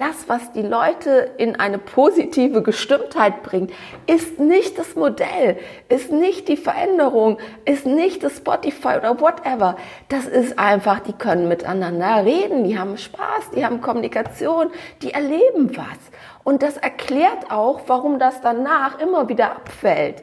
Das, was die Leute in eine positive Gestimmtheit bringt, ist nicht das Modell, ist nicht die Veränderung, ist nicht das Spotify oder whatever. Das ist einfach, die können miteinander reden, die haben Spaß, die haben Kommunikation, die erleben was. Und das erklärt auch, warum das danach immer wieder abfällt.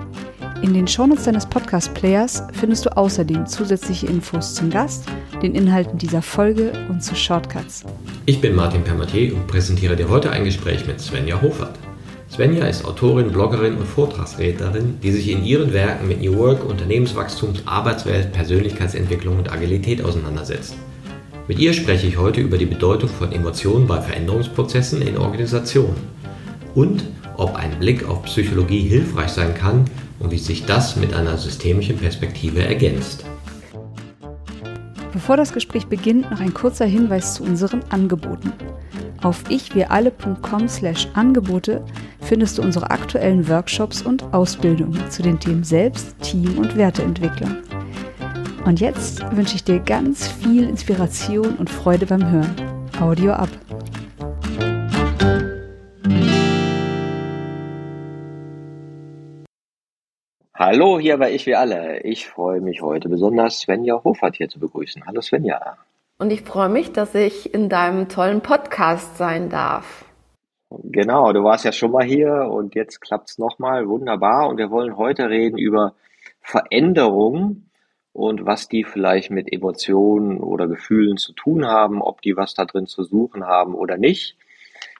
In den Shownotes deines Podcast-Players findest du außerdem zusätzliche Infos zum Gast, den Inhalten dieser Folge und zu Shortcuts. Ich bin Martin Permatier und präsentiere dir heute ein Gespräch mit Svenja Hofert. Svenja ist Autorin, Bloggerin und Vortragsrednerin, die sich in ihren Werken mit New Work, Unternehmenswachstum, Arbeitswelt, Persönlichkeitsentwicklung und Agilität auseinandersetzt. Mit ihr spreche ich heute über die Bedeutung von Emotionen bei Veränderungsprozessen in Organisationen und ob ein Blick auf Psychologie hilfreich sein kann und wie sich das mit einer systemischen Perspektive ergänzt. Bevor das Gespräch beginnt, noch ein kurzer Hinweis zu unseren Angeboten. Auf ichwiralle.com slash Angebote findest du unsere aktuellen Workshops und Ausbildungen zu den Themen Selbst, Team und Werteentwicklung. Und jetzt wünsche ich dir ganz viel Inspiration und Freude beim Hören. Audio ab. Hallo, hier bei Ich wie alle. Ich freue mich heute besonders, Svenja Hofert hier zu begrüßen. Hallo Svenja. Und ich freue mich, dass ich in deinem tollen Podcast sein darf. Genau, du warst ja schon mal hier und jetzt klappt es nochmal. Wunderbar. Und wir wollen heute reden über Veränderung und was die vielleicht mit Emotionen oder Gefühlen zu tun haben, ob die was da drin zu suchen haben oder nicht.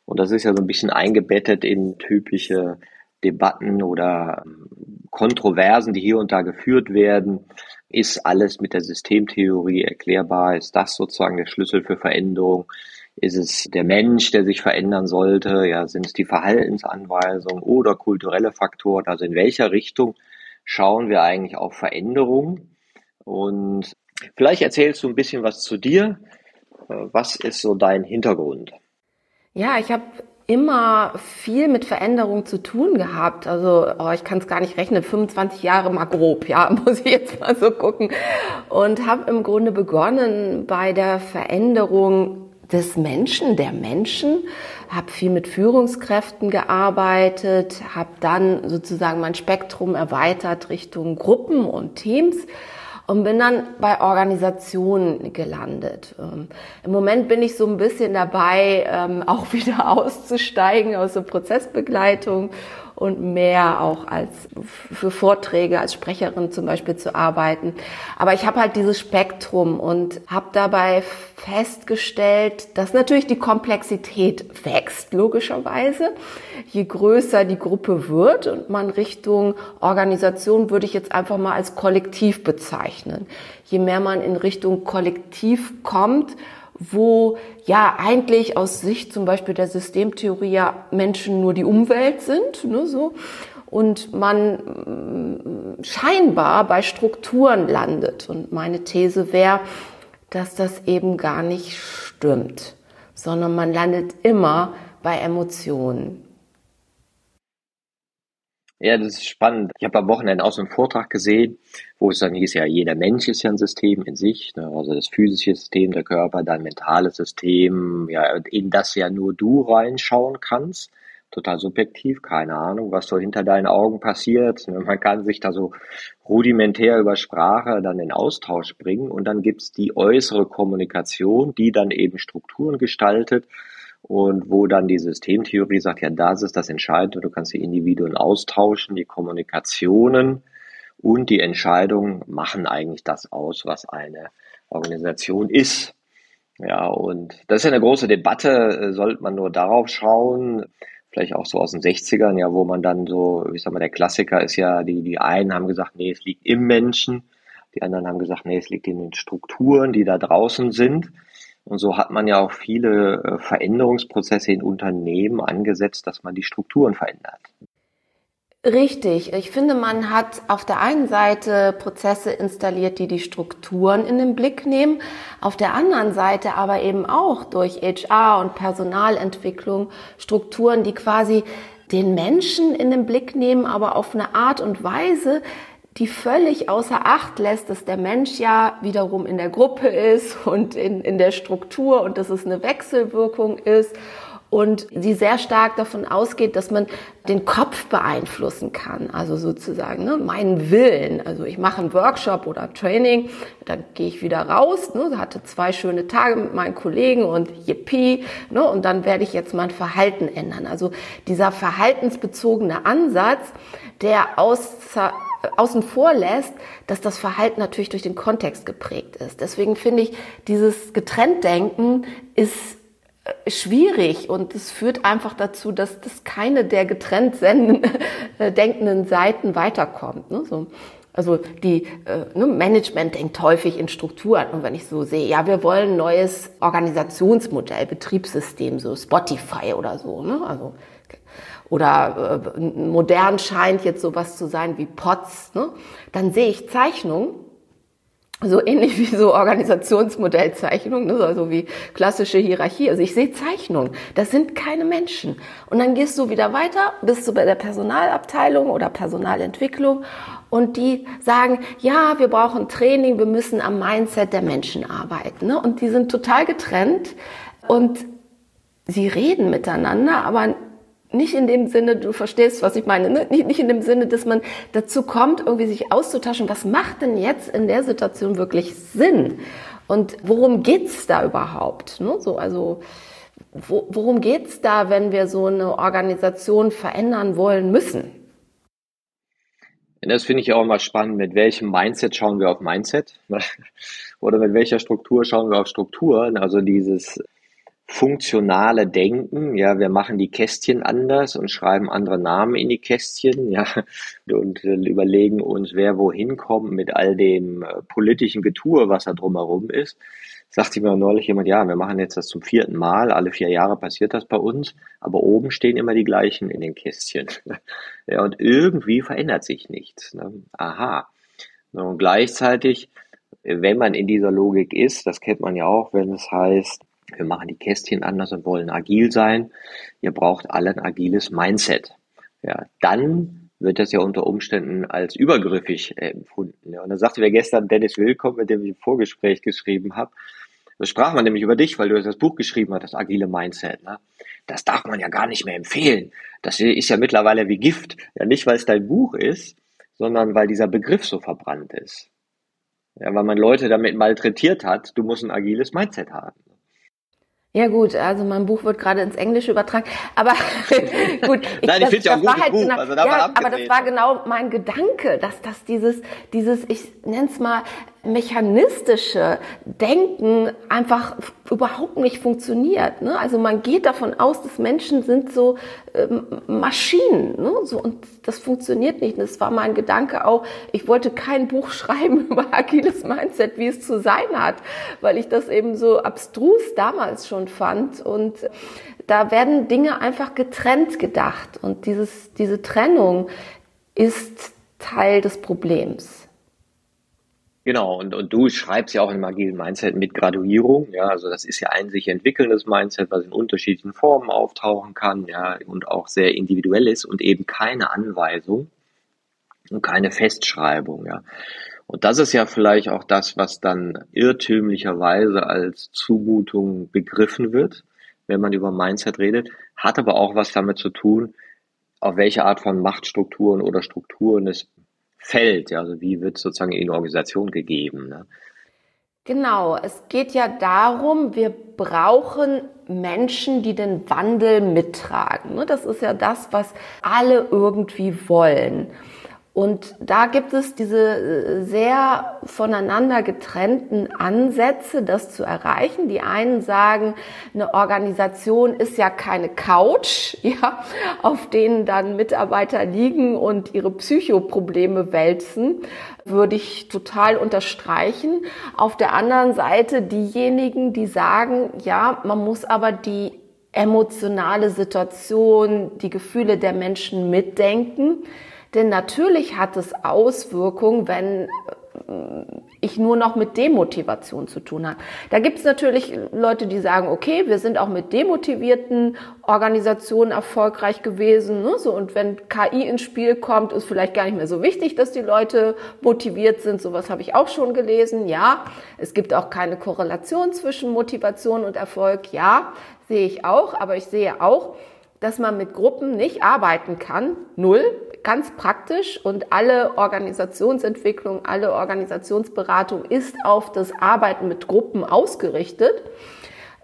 Und das ist ja so ein bisschen eingebettet in typische Debatten oder ähm, Kontroversen, die hier und da geführt werden. Ist alles mit der Systemtheorie erklärbar? Ist das sozusagen der Schlüssel für Veränderung? Ist es der Mensch, der sich verändern sollte? Ja, sind es die Verhaltensanweisungen oder kulturelle Faktoren? Also in welcher Richtung schauen wir eigentlich auf Veränderung? Und vielleicht erzählst du ein bisschen was zu dir. Äh, was ist so dein Hintergrund? Ja, ich habe immer viel mit Veränderung zu tun gehabt. Also oh, ich kann es gar nicht rechnen, 25 Jahre mal grob, ja, muss ich jetzt mal so gucken. Und habe im Grunde begonnen bei der Veränderung des Menschen, der Menschen, habe viel mit Führungskräften gearbeitet, habe dann sozusagen mein Spektrum erweitert Richtung Gruppen und Teams und bin dann bei Organisationen gelandet. Ähm, Im Moment bin ich so ein bisschen dabei, ähm, auch wieder auszusteigen aus der Prozessbegleitung und mehr auch als für Vorträge als Sprecherin zum Beispiel zu arbeiten. Aber ich habe halt dieses Spektrum und habe dabei festgestellt, dass natürlich die Komplexität wächst, logischerweise. Je größer die Gruppe wird und man Richtung Organisation würde ich jetzt einfach mal als Kollektiv bezeichnen. Je mehr man in Richtung Kollektiv kommt, wo ja eigentlich aus Sicht zum Beispiel der Systemtheorie ja Menschen nur die Umwelt sind, ne, so, und man mm, scheinbar bei Strukturen landet. Und meine These wäre, dass das eben gar nicht stimmt, sondern man landet immer bei Emotionen. Ja, das ist spannend. Ich habe am Wochenende auch so einen Vortrag gesehen, wo es dann hieß, ja, jeder Mensch ist ja ein System in sich, ne? also das physische System, der Körper, dein mentales System, ja, in das ja nur du reinschauen kannst. Total subjektiv, keine Ahnung, was so hinter deinen Augen passiert. Man kann sich da so rudimentär über Sprache dann in Austausch bringen und dann gibt's die äußere Kommunikation, die dann eben Strukturen gestaltet und wo dann die Systemtheorie sagt, ja, das ist das Entscheidende, du kannst die Individuen austauschen, die Kommunikationen und die Entscheidungen machen eigentlich das aus, was eine Organisation ist. Ja, und das ist ja eine große Debatte, sollte man nur darauf schauen, vielleicht auch so aus den 60ern, ja, wo man dann so, ich sag mal, der Klassiker ist ja, die, die einen haben gesagt, nee, es liegt im Menschen, die anderen haben gesagt, nee, es liegt in den Strukturen, die da draußen sind. Und so hat man ja auch viele äh, Veränderungsprozesse in Unternehmen angesetzt, dass man die Strukturen verändert. Richtig. Ich finde, man hat auf der einen Seite Prozesse installiert, die die Strukturen in den Blick nehmen, auf der anderen Seite aber eben auch durch HR und Personalentwicklung Strukturen, die quasi den Menschen in den Blick nehmen, aber auf eine Art und Weise, die völlig außer Acht lässt, dass der Mensch ja wiederum in der Gruppe ist und in, in der Struktur und dass es eine Wechselwirkung ist und sie sehr stark davon ausgeht, dass man den Kopf beeinflussen kann, also sozusagen ne, meinen Willen. Also ich mache einen Workshop oder Training, dann gehe ich wieder raus, ne, hatte zwei schöne Tage mit meinen Kollegen und yippie, ne, und dann werde ich jetzt mein Verhalten ändern. Also dieser verhaltensbezogene Ansatz, der außer außen vor lässt, dass das Verhalten natürlich durch den Kontext geprägt ist. Deswegen finde ich, dieses Getrenntdenken ist äh, schwierig und es führt einfach dazu, dass, dass keine der getrennt äh, denkenden Seiten weiterkommt. Ne? So. Also die äh, ne, Management denkt häufig in Strukturen. Und wenn ich so sehe, ja, wir wollen ein neues Organisationsmodell, Betriebssystem, so Spotify oder so. Ne? Also, oder äh, modern scheint jetzt sowas zu sein wie POTS. Ne? Dann sehe ich Zeichnungen so ähnlich wie so Organisationsmodellzeichnung, ne, also wie klassische Hierarchie. Also ich sehe Zeichnungen, das sind keine Menschen. Und dann gehst du wieder weiter, bist du bei der Personalabteilung oder Personalentwicklung und die sagen, ja, wir brauchen Training, wir müssen am Mindset der Menschen arbeiten. Ne? Und die sind total getrennt und sie reden miteinander, aber nicht in dem Sinne, du verstehst, was ich meine, ne? nicht, nicht in dem Sinne, dass man dazu kommt, irgendwie sich auszutauschen, was macht denn jetzt in der Situation wirklich Sinn? Und worum geht's da überhaupt? Ne? So, also, wo, worum geht's da, wenn wir so eine Organisation verändern wollen müssen? Das finde ich auch immer spannend. Mit welchem Mindset schauen wir auf Mindset? Oder mit welcher Struktur schauen wir auf Strukturen? Also dieses funktionale Denken. Ja, wir machen die Kästchen anders und schreiben andere Namen in die Kästchen, ja, und äh, überlegen uns, wer wohin kommt mit all dem äh, politischen Getue, was da drumherum ist. Sagte mir neulich jemand, ja, wir machen jetzt das zum vierten Mal, alle vier Jahre passiert das bei uns, aber oben stehen immer die gleichen in den Kästchen. ja, und irgendwie verändert sich nichts. Ne? Aha. Und gleichzeitig, wenn man in dieser Logik ist, das kennt man ja auch, wenn es heißt, wir machen die Kästchen anders und wollen agil sein. Ihr braucht alle ein agiles Mindset. Ja, dann wird das ja unter Umständen als übergriffig empfunden. Ja, und da sagte mir gestern Dennis Willkommen, mit dem ich ein Vorgespräch geschrieben habe, da sprach man nämlich über dich, weil du das Buch geschrieben hast, das agile Mindset. Ne? Das darf man ja gar nicht mehr empfehlen. Das ist ja mittlerweile wie Gift. Ja, nicht, weil es dein Buch ist, sondern weil dieser Begriff so verbrannt ist. Ja, weil man Leute damit malträtiert hat, du musst ein agiles Mindset haben. Ja gut, also mein Buch wird gerade ins Englische übertragen, aber gut. Ich, Nein, ich finde ja ein gutes halt Buch. Genau, also ja, aber das war genau mein Gedanke, dass das dieses, dieses, ich nenne es mal mechanistische Denken einfach überhaupt nicht funktioniert. Ne? Also man geht davon aus, dass Menschen sind so ähm, Maschinen. Ne? So, und das funktioniert nicht. Und das war mein Gedanke auch, ich wollte kein Buch schreiben über agiles Mindset, wie es zu sein hat, weil ich das eben so abstrus damals schon fand. Und da werden Dinge einfach getrennt gedacht. Und dieses, diese Trennung ist Teil des Problems. Genau, und, und du schreibst ja auch im agilen Mindset mit Graduierung, ja, also das ist ja ein sich entwickelndes Mindset, was in unterschiedlichen Formen auftauchen kann, ja, und auch sehr individuell ist und eben keine Anweisung und keine Festschreibung, ja. Und das ist ja vielleicht auch das, was dann irrtümlicherweise als Zumutung begriffen wird, wenn man über Mindset redet, hat aber auch was damit zu tun, auf welche Art von Machtstrukturen oder Strukturen es fällt. Ja, also wie wird sozusagen in Organisation gegeben. Ne? Genau, es geht ja darum, wir brauchen Menschen, die den Wandel mittragen. Ne? Das ist ja das, was alle irgendwie wollen. Und da gibt es diese äh, sehr voneinander getrennten Ansätze, das zu erreichen. Die einen sagen, eine Organisation ist ja keine Couch, ja, auf denen dann Mitarbeiter liegen und ihre Psychoprobleme wälzen, würde ich total unterstreichen. Auf der anderen Seite diejenigen, die sagen, ja, man muss aber die emotionale Situation, die Gefühle der Menschen mitdenken denn natürlich hat es Auswirkungen, wenn äh, ich nur noch mit Demotivation zu tun habe. Da gibt es natürlich Leute, die sagen, okay, wir sind auch mit demotivierten Organisationen erfolgreich gewesen. Ne? So, und wenn KI ins Spiel kommt, ist vielleicht gar nicht mehr so wichtig, dass die Leute motiviert sind. Sowas habe ich auch schon gelesen. Ja, es gibt auch keine Korrelation zwischen Motivation und Erfolg. Ja, sehe ich auch. Aber ich sehe auch, dass man mit Gruppen nicht arbeiten kann. Null ganz praktisch und alle Organisationsentwicklung, alle Organisationsberatung ist auf das Arbeiten mit Gruppen ausgerichtet.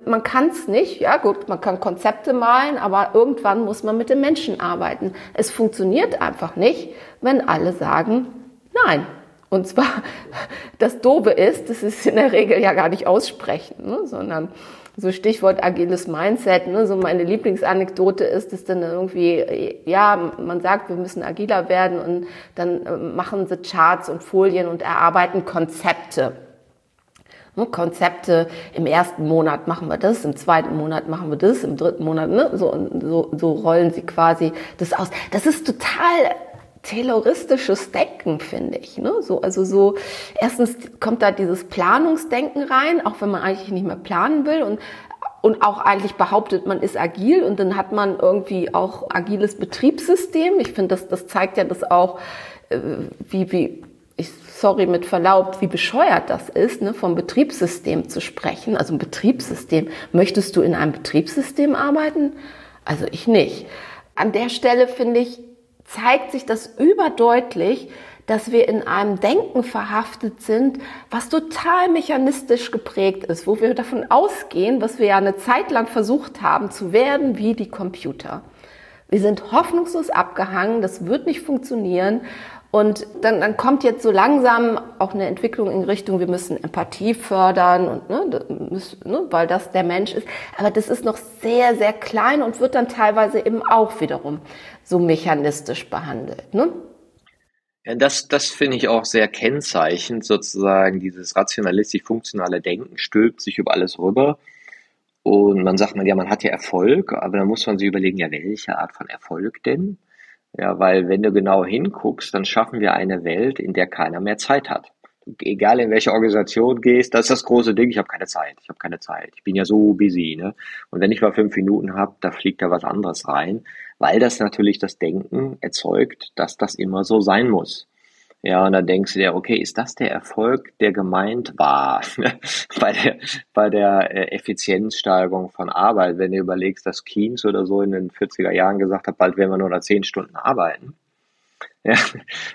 Man kann es nicht, ja gut, man kann Konzepte malen, aber irgendwann muss man mit den Menschen arbeiten. Es funktioniert einfach nicht, wenn alle sagen, nein. Und zwar, das Dobe ist, das ist in der Regel ja gar nicht aussprechen, ne, sondern so Stichwort agiles Mindset, ne, so meine Lieblingsanekdote ist, dass dann irgendwie, ja, man sagt, wir müssen agiler werden und dann äh, machen sie Charts und Folien und erarbeiten Konzepte. Ne, Konzepte, im ersten Monat machen wir das, im zweiten Monat machen wir das, im dritten Monat, ne, so, so, so rollen sie quasi das aus. Das ist total tayloristisches Denken, finde ich. Ne? So, also so, erstens kommt da dieses Planungsdenken rein, auch wenn man eigentlich nicht mehr planen will und und auch eigentlich behauptet, man ist agil und dann hat man irgendwie auch agiles Betriebssystem. Ich finde, das, das zeigt ja das auch, äh, wie, wie, ich, sorry mit Verlaub, wie bescheuert das ist, ne, vom Betriebssystem zu sprechen. Also ein Betriebssystem. Möchtest du in einem Betriebssystem arbeiten? Also ich nicht. An der Stelle finde ich, zeigt sich das überdeutlich, dass wir in einem Denken verhaftet sind, was total mechanistisch geprägt ist, wo wir davon ausgehen, was wir ja eine Zeit lang versucht haben zu werden wie die Computer. Wir sind hoffnungslos abgehangen, das wird nicht funktionieren. Und dann, dann kommt jetzt so langsam auch eine Entwicklung in Richtung, wir müssen Empathie fördern und ne, ne, weil das der Mensch ist. Aber das ist noch sehr, sehr klein und wird dann teilweise eben auch wiederum so mechanistisch behandelt. Ne? Ja, das, das finde ich auch sehr kennzeichnend, sozusagen dieses rationalistisch-funktionale Denken stülpt sich über alles rüber. Und man sagt man, ja, man hat ja Erfolg, aber dann muss man sich überlegen, ja, welche Art von Erfolg denn? Ja, weil wenn du genau hinguckst, dann schaffen wir eine Welt, in der keiner mehr Zeit hat. Egal in welche Organisation gehst, das ist das große Ding, ich habe keine Zeit, ich habe keine Zeit. Ich bin ja so busy, ne? Und wenn ich mal fünf Minuten habe, da fliegt da was anderes rein weil das natürlich das Denken erzeugt, dass das immer so sein muss. Ja, und dann denkst du dir, okay, ist das der Erfolg, der gemeint war bei der, bei der äh, Effizienzsteigerung von Arbeit? Wenn du überlegst, dass Keynes oder so in den 40er Jahren gesagt hat, bald werden wir nur noch zehn Stunden arbeiten. Ja,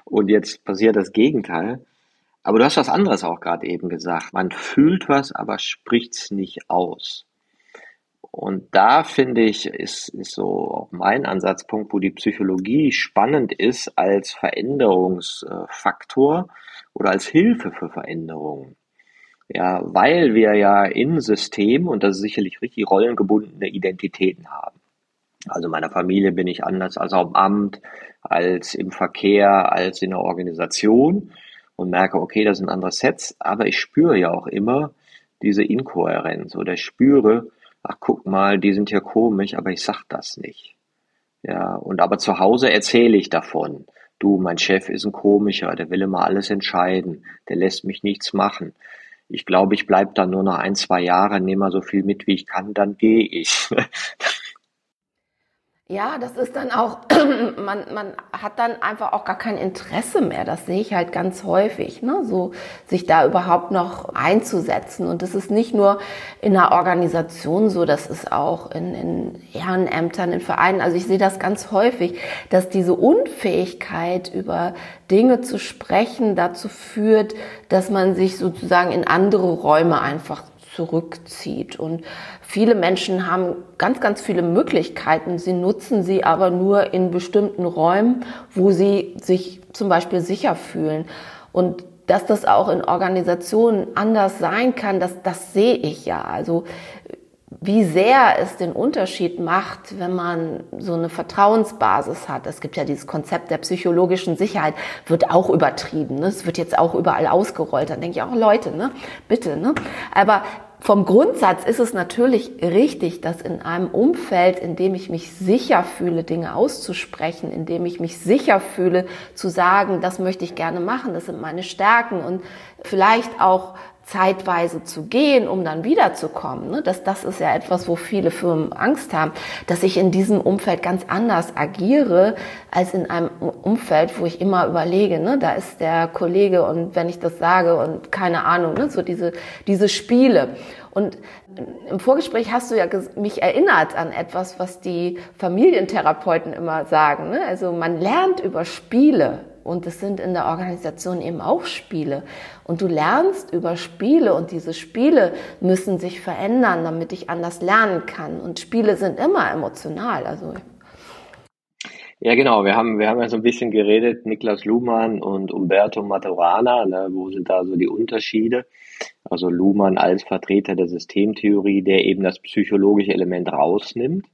und jetzt passiert das Gegenteil. Aber du hast was anderes auch gerade eben gesagt. Man fühlt was, aber spricht's nicht aus. Und da finde ich, ist, ist so auch mein Ansatzpunkt, wo die Psychologie spannend ist als Veränderungsfaktor oder als Hilfe für Veränderungen. Ja, weil wir ja in System, und das ist sicherlich richtig, rollengebundene Identitäten haben. Also in meiner Familie bin ich anders als dem Amt, als im Verkehr, als in der Organisation und merke, okay, das sind andere Sets, aber ich spüre ja auch immer diese Inkohärenz oder spüre, ach guck mal, die sind ja komisch, aber ich sag das nicht. Ja, und aber zu Hause erzähle ich davon. Du, mein Chef ist ein komischer, der will immer alles entscheiden, der lässt mich nichts machen. Ich glaube, ich bleib da nur noch ein, zwei Jahre, nehme mal so viel mit, wie ich kann, dann gehe ich. Ja, das ist dann auch, man, man hat dann einfach auch gar kein Interesse mehr. Das sehe ich halt ganz häufig, ne? so sich da überhaupt noch einzusetzen. Und das ist nicht nur in einer Organisation so, das ist auch in, in Ehrenämtern, in Vereinen. Also ich sehe das ganz häufig, dass diese Unfähigkeit über Dinge zu sprechen dazu führt, dass man sich sozusagen in andere Räume einfach zurückzieht. Und viele Menschen haben ganz, ganz viele Möglichkeiten. Sie nutzen sie aber nur in bestimmten Räumen, wo sie sich zum Beispiel sicher fühlen. Und dass das auch in Organisationen anders sein kann, das, das sehe ich ja. Also wie sehr es den Unterschied macht, wenn man so eine Vertrauensbasis hat. Es gibt ja dieses Konzept der psychologischen Sicherheit, wird auch übertrieben. Ne? Es wird jetzt auch überall ausgerollt. Dann denke ich auch, Leute, ne? bitte. Ne? Aber vom Grundsatz ist es natürlich richtig, dass in einem Umfeld, in dem ich mich sicher fühle, Dinge auszusprechen, in dem ich mich sicher fühle, zu sagen, das möchte ich gerne machen, das sind meine Stärken und vielleicht auch zeitweise zu gehen, um dann wiederzukommen. Ne? Das, das ist ja etwas, wo viele Firmen Angst haben, dass ich in diesem Umfeld ganz anders agiere, als in einem Umfeld, wo ich immer überlege, ne? da ist der Kollege und wenn ich das sage und keine Ahnung, ne? so diese, diese Spiele. Und im Vorgespräch hast du ja mich erinnert an etwas, was die Familientherapeuten immer sagen. Ne? Also man lernt über Spiele und es sind in der Organisation eben auch Spiele. Und du lernst über Spiele und diese Spiele müssen sich verändern, damit ich anders lernen kann. Und Spiele sind immer emotional. Also ja, genau. Wir haben, wir haben ja so ein bisschen geredet, Niklas Luhmann und Umberto Maturana, ne, wo sind da so die Unterschiede? Also Luhmann als Vertreter der Systemtheorie, der eben das psychologische Element rausnimmt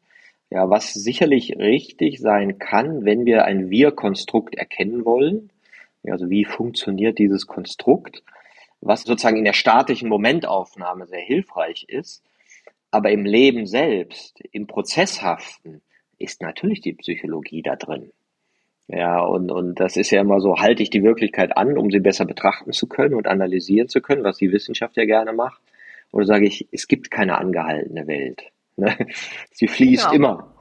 ja, was sicherlich richtig sein kann, wenn wir ein Wir-Konstrukt erkennen wollen. Also wie funktioniert dieses Konstrukt, was sozusagen in der statischen Momentaufnahme sehr hilfreich ist. Aber im Leben selbst, im Prozesshaften, ist natürlich die Psychologie da drin. Ja, und, und das ist ja immer so, halte ich die Wirklichkeit an, um sie besser betrachten zu können und analysieren zu können, was die Wissenschaft ja gerne macht. Oder sage ich, es gibt keine angehaltene Welt. Ne? Sie fließt genau. immer.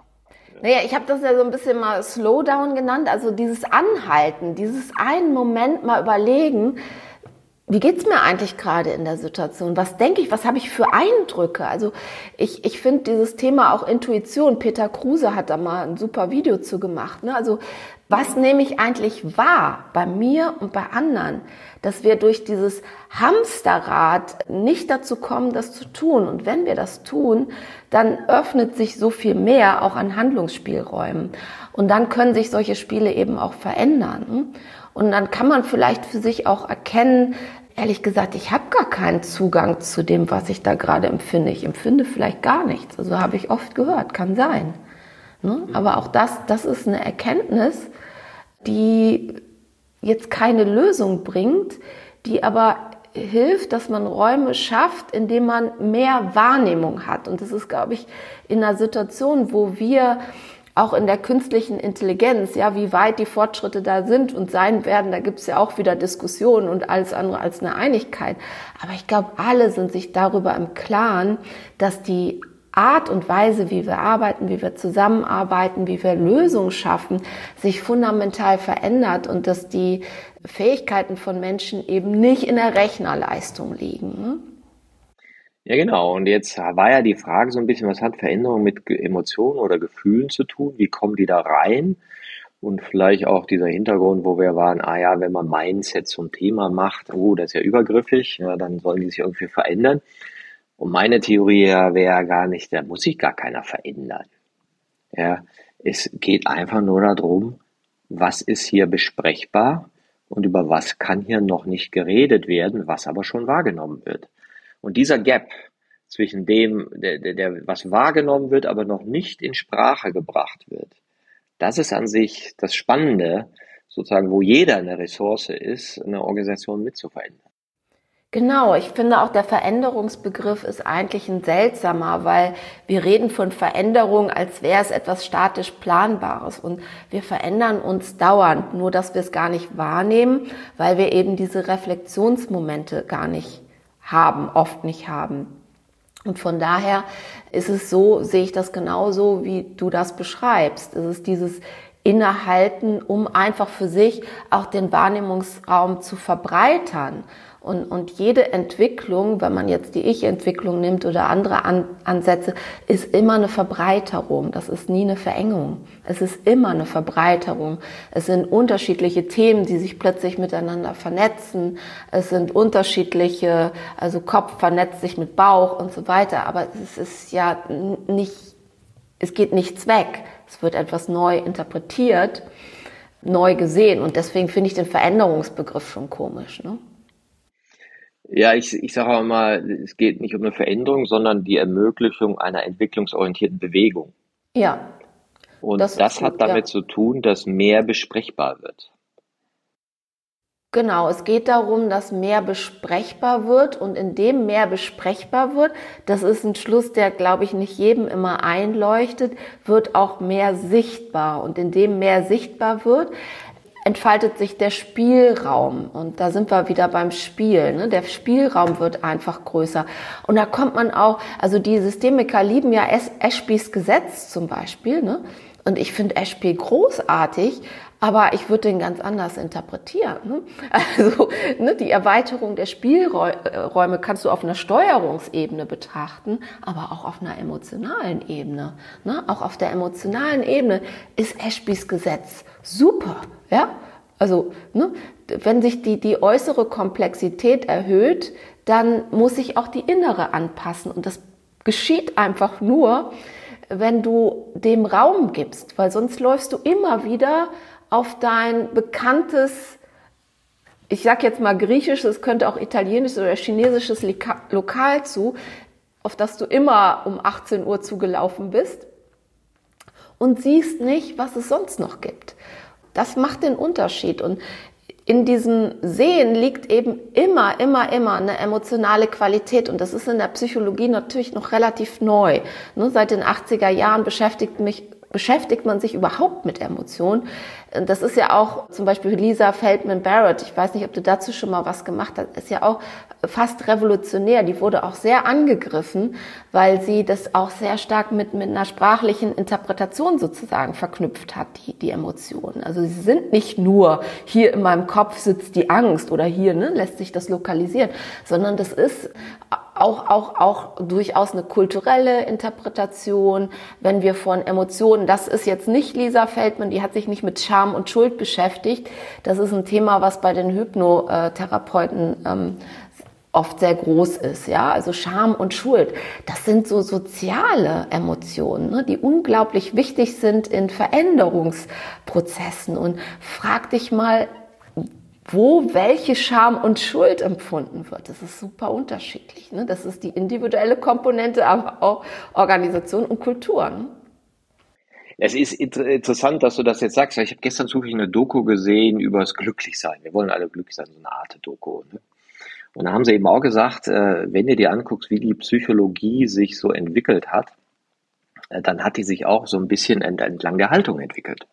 Naja, ich habe das ja so ein bisschen mal Slowdown genannt, also dieses Anhalten, dieses einen Moment mal überlegen, wie geht's mir eigentlich gerade in der Situation? Was denke ich? Was habe ich für Eindrücke? Also ich, ich finde dieses Thema auch Intuition. Peter Kruse hat da mal ein super Video zu gemacht. Ne? Also was nehme ich eigentlich wahr bei mir und bei anderen? Dass wir durch dieses Hamsterrad nicht dazu kommen, das zu tun. Und wenn wir das tun, dann öffnet sich so viel mehr auch an Handlungsspielräumen. Und dann können sich solche Spiele eben auch verändern. Und dann kann man vielleicht für sich auch erkennen, ehrlich gesagt, ich habe gar keinen Zugang zu dem, was ich da gerade empfinde. Ich empfinde vielleicht gar nichts. Also habe ich oft gehört, kann sein. Ne? Aber auch das, das ist eine Erkenntnis, die jetzt keine Lösung bringt, die aber hilft, dass man Räume schafft, in denen man mehr Wahrnehmung hat. Und das ist, glaube ich, in einer Situation, wo wir auch in der künstlichen Intelligenz, ja, wie weit die Fortschritte da sind und sein werden, da gibt es ja auch wieder Diskussionen und alles andere als eine Einigkeit. Aber ich glaube, alle sind sich darüber im Klaren, dass die Art und Weise, wie wir arbeiten, wie wir zusammenarbeiten, wie wir Lösungen schaffen, sich fundamental verändert und dass die Fähigkeiten von Menschen eben nicht in der Rechnerleistung liegen. Ne? Ja, genau. Und jetzt war ja die Frage so ein bisschen, was hat Veränderung mit Emotionen oder Gefühlen zu tun? Wie kommen die da rein? Und vielleicht auch dieser Hintergrund, wo wir waren, ah ja, wenn man Mindset zum Thema macht, oh, das ist ja übergriffig, ja, dann sollen die sich irgendwie verändern. Und meine Theorie wäre gar nicht, da muss sich gar keiner verändern. Ja, es geht einfach nur darum, was ist hier besprechbar und über was kann hier noch nicht geredet werden, was aber schon wahrgenommen wird. Und dieser Gap zwischen dem, der, der, der, was wahrgenommen wird, aber noch nicht in Sprache gebracht wird, das ist an sich das Spannende, sozusagen, wo jeder eine Ressource ist, eine Organisation mitzuverändern. Genau, ich finde auch der Veränderungsbegriff ist eigentlich ein seltsamer, weil wir reden von Veränderung, als wäre es etwas statisch Planbares und wir verändern uns dauernd, nur dass wir es gar nicht wahrnehmen, weil wir eben diese Reflexionsmomente gar nicht haben, oft nicht haben. Und von daher ist es so, sehe ich das genauso, wie du das beschreibst. Es ist dieses Innehalten, um einfach für sich auch den Wahrnehmungsraum zu verbreitern. Und, und jede Entwicklung, wenn man jetzt die Ich-Entwicklung nimmt oder andere An Ansätze, ist immer eine Verbreiterung. Das ist nie eine Verengung. Es ist immer eine Verbreiterung. Es sind unterschiedliche Themen, die sich plötzlich miteinander vernetzen. Es sind unterschiedliche, also Kopf vernetzt sich mit Bauch und so weiter. Aber es ist ja nicht, es geht nichts weg. Es wird etwas neu interpretiert neu gesehen. Und deswegen finde ich den Veränderungsbegriff schon komisch. Ne? Ja, ich, ich sage auch mal, es geht nicht um eine Veränderung, sondern die Ermöglichung einer entwicklungsorientierten Bewegung. Ja. Und das, das hat damit ja. zu tun, dass mehr besprechbar wird. Genau, es geht darum, dass mehr besprechbar wird und indem mehr besprechbar wird, das ist ein Schluss, der, glaube ich, nicht jedem immer einleuchtet, wird auch mehr sichtbar. Und indem mehr sichtbar wird, entfaltet sich der Spielraum. Und da sind wir wieder beim Spiel. Ne? Der Spielraum wird einfach größer. Und da kommt man auch, also die Systemiker lieben ja Ashbys Gesetz zum Beispiel. Ne? Und ich finde Ashby großartig, aber ich würde den ganz anders interpretieren. Ne? Also ne, die Erweiterung der Spielräume kannst du auf einer Steuerungsebene betrachten, aber auch auf einer emotionalen Ebene. Ne? Auch auf der emotionalen Ebene ist Ashbys Gesetz super. Ja? Also ne, wenn sich die, die äußere Komplexität erhöht, dann muss sich auch die innere anpassen. Und das geschieht einfach nur, wenn du dem Raum gibst, weil sonst läufst du immer wieder auf dein bekanntes, ich sag jetzt mal griechisches, es könnte auch italienisches oder chinesisches Lokal zu, auf das du immer um 18 Uhr zugelaufen bist und siehst nicht, was es sonst noch gibt. Das macht den Unterschied und in diesem Sehen liegt eben immer, immer, immer eine emotionale Qualität. Und das ist in der Psychologie natürlich noch relativ neu. Ne, seit den 80er Jahren beschäftigt mich beschäftigt man sich überhaupt mit Emotionen? Das ist ja auch zum Beispiel Lisa Feldman Barrett. Ich weiß nicht, ob du dazu schon mal was gemacht hast. Ist ja auch fast revolutionär. Die wurde auch sehr angegriffen, weil sie das auch sehr stark mit, mit einer sprachlichen Interpretation sozusagen verknüpft hat, die, die Emotionen. Also sie sind nicht nur hier in meinem Kopf sitzt die Angst oder hier ne, lässt sich das lokalisieren, sondern das ist auch, auch, auch durchaus eine kulturelle Interpretation, wenn wir von Emotionen, das ist jetzt nicht Lisa Feldman, die hat sich nicht mit Scham und Schuld beschäftigt. Das ist ein Thema, was bei den Hypnotherapeuten ähm, oft sehr groß ist, ja, also Scham und Schuld. Das sind so soziale Emotionen, ne, die unglaublich wichtig sind in Veränderungsprozessen. Und frag dich mal, wo welche Scham und Schuld empfunden wird. Das ist super unterschiedlich. Ne? Das ist die individuelle Komponente, aber auch Organisation und Kultur. Ne? Es ist interessant, dass du das jetzt sagst. Ich habe gestern zufällig eine Doku gesehen über das Glücklichsein. Wir wollen alle glücklich sein, so eine Art Doku. Ne? Und da haben sie eben auch gesagt, äh, wenn du dir anguckst, wie die Psychologie sich so entwickelt hat, äh, dann hat die sich auch so ein bisschen entlang der Haltung entwickelt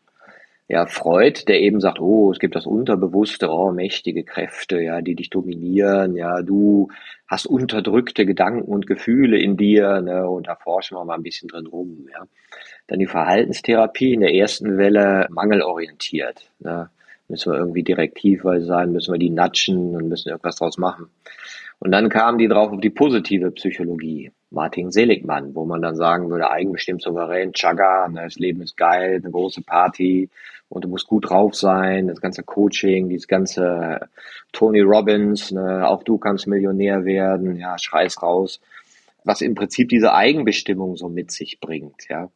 ja, Freud, der eben sagt, oh, es gibt das Unterbewusste, oh, mächtige Kräfte, ja, die dich dominieren, ja, du hast unterdrückte Gedanken und Gefühle in dir, ne, und da forschen wir mal ein bisschen drin rum, ja. Dann die Verhaltenstherapie in der ersten Welle mangelorientiert, ne. Müssen wir irgendwie direktivweise sein, müssen wir die natschen und müssen irgendwas draus machen. Und dann kamen die drauf auf die positive Psychologie. Martin Seligmann, wo man dann sagen würde, eigenbestimmt souverän, Chaga, ne, das Leben ist geil, eine große Party und du musst gut drauf sein, das ganze Coaching, dieses ganze Tony Robbins, ne, auch du kannst Millionär werden, ja, schreiß raus, was im Prinzip diese Eigenbestimmung so mit sich bringt, ja.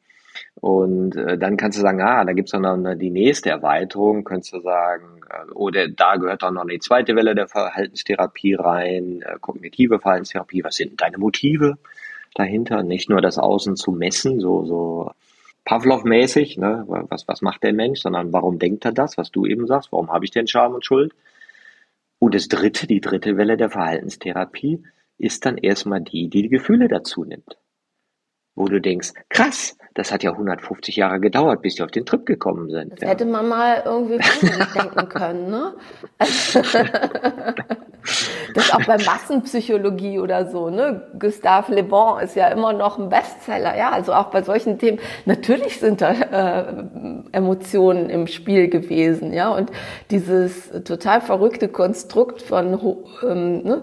Und äh, dann kannst du sagen, ah, da gibt's dann noch die nächste Erweiterung, könntest du sagen, äh, oder da gehört dann noch die zweite Welle der Verhaltenstherapie rein, äh, kognitive Verhaltenstherapie, was sind deine Motive dahinter? Nicht nur das Außen zu messen, so, so Pavlov-mäßig, ne? was, was macht der Mensch, sondern warum denkt er das, was du eben sagst, warum habe ich denn Scham und Schuld? Und das dritte, die dritte Welle der Verhaltenstherapie, ist dann erstmal die, die die Gefühle dazu nimmt. Wo du denkst, krass, das hat ja 150 Jahre gedauert, bis sie auf den Trip gekommen sind. Das ja. hätte man mal irgendwie denken können, ne? das auch bei Massenpsychologie oder so, ne? Gustave Le Bon ist ja immer noch ein Bestseller, ja, also auch bei solchen Themen. Natürlich sind da äh, Emotionen im Spiel gewesen, ja, und dieses total verrückte Konstrukt von ähm, ne?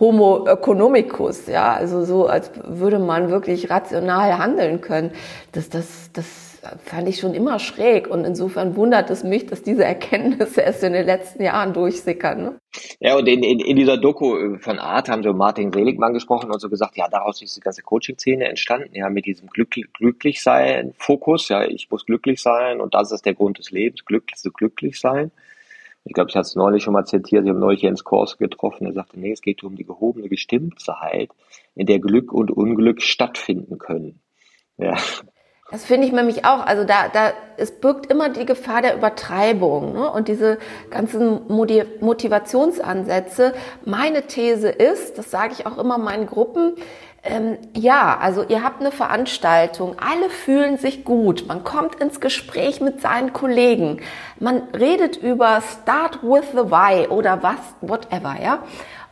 Homo economicus, ja, also so, als würde man wirklich rational handeln können. Das, das, das fand ich schon immer schräg und insofern wundert es mich, dass diese Erkenntnisse erst in den letzten Jahren durchsickern. Ne? Ja, und in, in, in dieser Doku von Art haben so Martin Seligmann gesprochen und so gesagt, ja, daraus ist die ganze Coaching-Szene entstanden, ja, mit diesem Glück, Glücklichsein-Fokus, ja, ich muss glücklich sein und das ist der Grund des Lebens, glücklich zu glücklich sein. Ich glaube, ich hatte es neulich schon mal zitiert, ich habe neulich Jens Kors getroffen, er sagte, nee, es geht um die gehobene Gestimmtheit, in der Glück und Unglück stattfinden können. Ja. Das finde ich nämlich auch. Also da, da, es birgt immer die Gefahr der Übertreibung ne? und diese ganzen Motivationsansätze. Meine These ist, das sage ich auch immer meinen Gruppen, ähm, ja, also ihr habt eine Veranstaltung, alle fühlen sich gut, man kommt ins Gespräch mit seinen Kollegen, man redet über Start with the Why oder was, whatever, ja.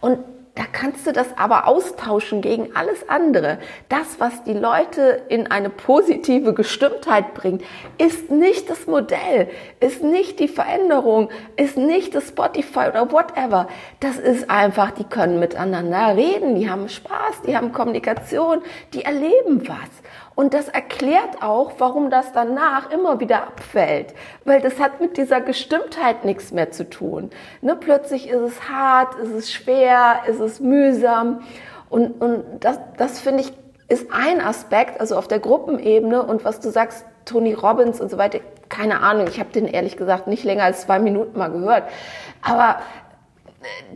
Und da kannst du das aber austauschen gegen alles andere. Das, was die Leute in eine positive Gestimmtheit bringt, ist nicht das Modell, ist nicht die Veränderung, ist nicht das Spotify oder whatever. Das ist einfach, die können miteinander reden, die haben Spaß, die haben Kommunikation, die erleben was. Und das erklärt auch, warum das danach immer wieder abfällt. Weil das hat mit dieser Gestimmtheit nichts mehr zu tun. Ne, plötzlich ist es hart, ist es schwer, ist es mühsam. Und, und das, das finde ich, ist ein Aspekt, also auf der Gruppenebene und was du sagst, Tony Robbins und so weiter, keine Ahnung, ich habe den ehrlich gesagt nicht länger als zwei Minuten mal gehört. Aber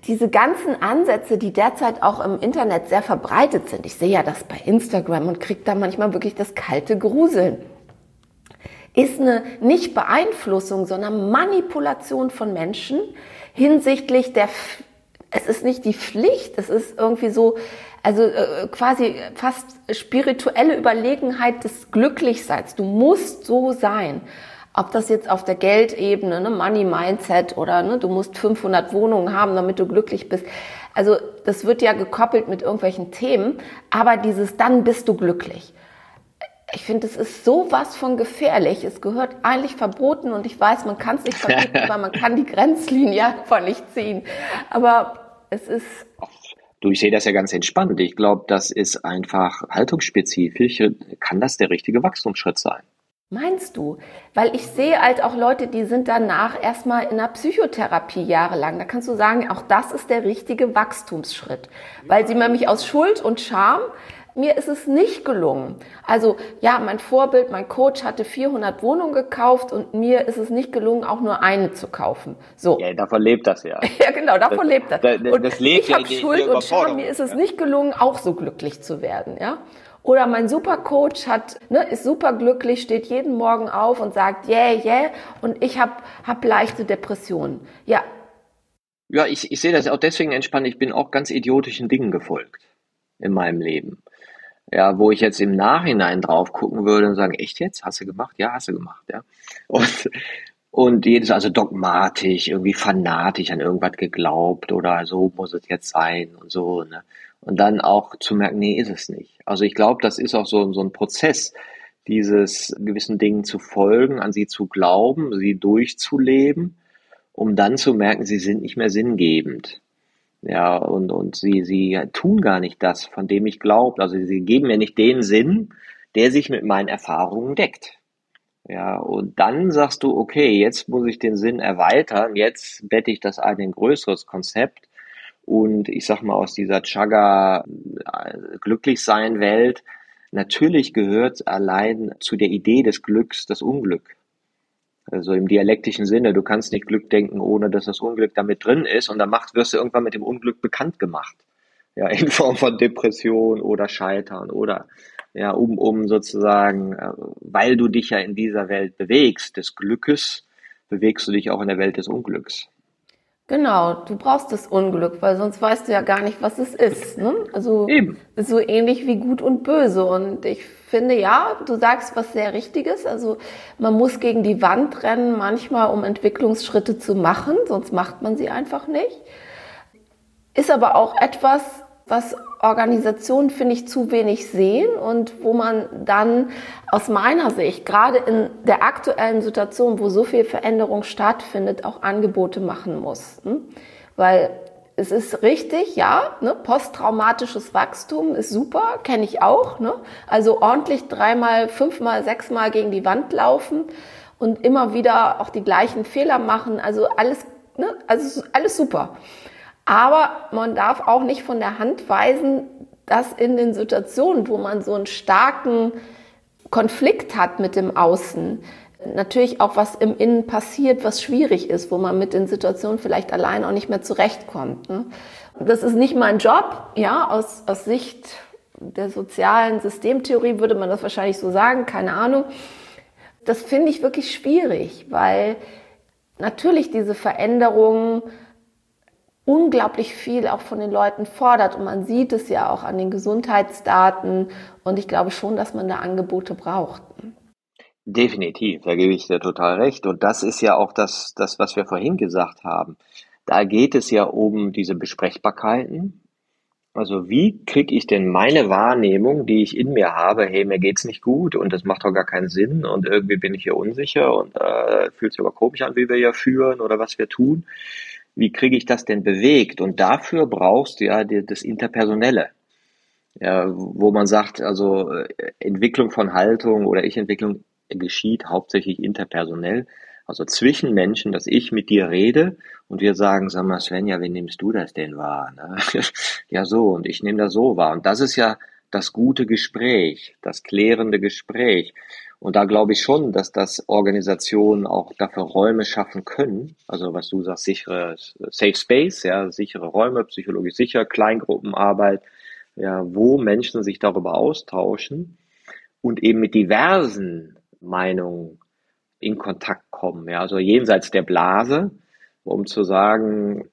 diese ganzen Ansätze, die derzeit auch im Internet sehr verbreitet sind, ich sehe ja das bei Instagram und kriege da manchmal wirklich das kalte Gruseln, ist eine nicht Beeinflussung, sondern Manipulation von Menschen hinsichtlich der, es ist nicht die Pflicht, es ist irgendwie so, also äh, quasi fast spirituelle Überlegenheit des Glücklichseins. Du musst so sein. Ob das jetzt auf der Geldebene, ne, Money Mindset oder ne, du musst 500 Wohnungen haben, damit du glücklich bist. Also das wird ja gekoppelt mit irgendwelchen Themen, aber dieses dann bist du glücklich. Ich finde, es ist sowas von gefährlich. Es gehört eigentlich verboten und ich weiß, man kann es nicht verbieten, weil man kann die Grenzlinie einfach nicht ziehen. Aber es ist Du, ich sehe das ja ganz entspannt. Ich glaube, das ist einfach haltungsspezifisch. Kann das der richtige Wachstumsschritt sein? Meinst du? Weil ich sehe halt auch Leute, die sind danach erstmal in der Psychotherapie jahrelang. Da kannst du sagen, auch das ist der richtige Wachstumsschritt. Weil sie nämlich aus Schuld und Scham, mir ist es nicht gelungen. Also ja, mein Vorbild, mein Coach hatte 400 Wohnungen gekauft und mir ist es nicht gelungen, auch nur eine zu kaufen. So. Ja, davon lebt das ja. ja, genau, davon das, lebt das. das, das und lebt ich ja habe Schuld und Scham, mir ist es nicht gelungen, auch so glücklich zu werden, ja. Oder mein Supercoach hat, ne, ist super glücklich, steht jeden Morgen auf und sagt, yeah, yeah, und ich habe hab leichte Depressionen. Ja. Ja, ich, ich sehe das auch deswegen entspannt. Ich bin auch ganz idiotischen Dingen gefolgt in meinem Leben. Ja, wo ich jetzt im Nachhinein drauf gucken würde und sagen, echt jetzt? Hast du gemacht? Ja, hast du gemacht, ja. Und, und jedes also dogmatisch, irgendwie fanatisch an irgendwas geglaubt oder so muss es jetzt sein und so, ne und dann auch zu merken, nee, ist es nicht. Also ich glaube, das ist auch so, so ein Prozess, dieses gewissen Dingen zu folgen, an sie zu glauben, sie durchzuleben, um dann zu merken, sie sind nicht mehr sinngebend. Ja, und, und sie, sie tun gar nicht das, von dem ich glaube. Also sie geben mir nicht den Sinn, der sich mit meinen Erfahrungen deckt. Ja, und dann sagst du, okay, jetzt muss ich den Sinn erweitern, jetzt bette ich das ein in ein größeres Konzept und ich sag mal aus dieser Chaga äh, Glücklichsein Welt natürlich gehört allein zu der Idee des Glücks das Unglück. Also im dialektischen Sinne, du kannst nicht Glück denken, ohne dass das Unglück damit drin ist und dann wirst du irgendwann mit dem Unglück bekannt gemacht. Ja, in Form von Depression oder Scheitern oder ja, um, um sozusagen, äh, weil du dich ja in dieser Welt bewegst, des Glückes, bewegst du dich auch in der Welt des Unglücks. Genau, du brauchst das Unglück, weil sonst weißt du ja gar nicht, was es ist. Ne? Also Eben. ist so ähnlich wie gut und böse. Und ich finde, ja, du sagst was sehr Richtiges. Also man muss gegen die Wand rennen, manchmal um Entwicklungsschritte zu machen, sonst macht man sie einfach nicht. Ist aber auch etwas, was Organisationen, finde ich, zu wenig sehen und wo man dann aus meiner Sicht, gerade in der aktuellen Situation, wo so viel Veränderung stattfindet, auch Angebote machen muss. Hm? Weil es ist richtig, ja, ne, posttraumatisches Wachstum ist super, kenne ich auch. Ne? Also ordentlich dreimal, fünfmal, sechsmal gegen die Wand laufen und immer wieder auch die gleichen Fehler machen. Also alles, ne, also alles super. Aber man darf auch nicht von der Hand weisen, dass in den Situationen, wo man so einen starken Konflikt hat mit dem Außen, natürlich auch was im Innen passiert, was schwierig ist, wo man mit den Situationen vielleicht allein auch nicht mehr zurechtkommt. Ne? Das ist nicht mein Job, ja, aus, aus Sicht der sozialen Systemtheorie würde man das wahrscheinlich so sagen, keine Ahnung. Das finde ich wirklich schwierig, weil natürlich diese Veränderungen unglaublich viel auch von den Leuten fordert. Und man sieht es ja auch an den Gesundheitsdaten. Und ich glaube schon, dass man da Angebote braucht. Definitiv, da gebe ich dir total recht. Und das ist ja auch das, das, was wir vorhin gesagt haben. Da geht es ja um diese Besprechbarkeiten. Also wie kriege ich denn meine Wahrnehmung, die ich in mir habe, hey, mir geht's nicht gut und das macht doch gar keinen Sinn und irgendwie bin ich hier unsicher und äh, fühlt sich aber komisch an, wie wir hier führen oder was wir tun wie kriege ich das denn bewegt? Und dafür brauchst du ja das Interpersonelle. Ja, wo man sagt, also äh, Entwicklung von Haltung oder Ich-Entwicklung geschieht hauptsächlich interpersonell, also zwischen Menschen, dass ich mit dir rede und wir sagen, sag mal Svenja, wie nimmst du das denn wahr? Ne? ja so und ich nehme das so wahr. Und das ist ja das gute Gespräch, das klärende Gespräch. Und da glaube ich schon, dass das Organisationen auch dafür Räume schaffen können. Also was du sagst, sichere Safe Space, ja, sichere Räume, psychologisch sicher, Kleingruppenarbeit, ja, wo Menschen sich darüber austauschen und eben mit diversen Meinungen in Kontakt kommen. Ja, also jenseits der Blase, um zu sagen,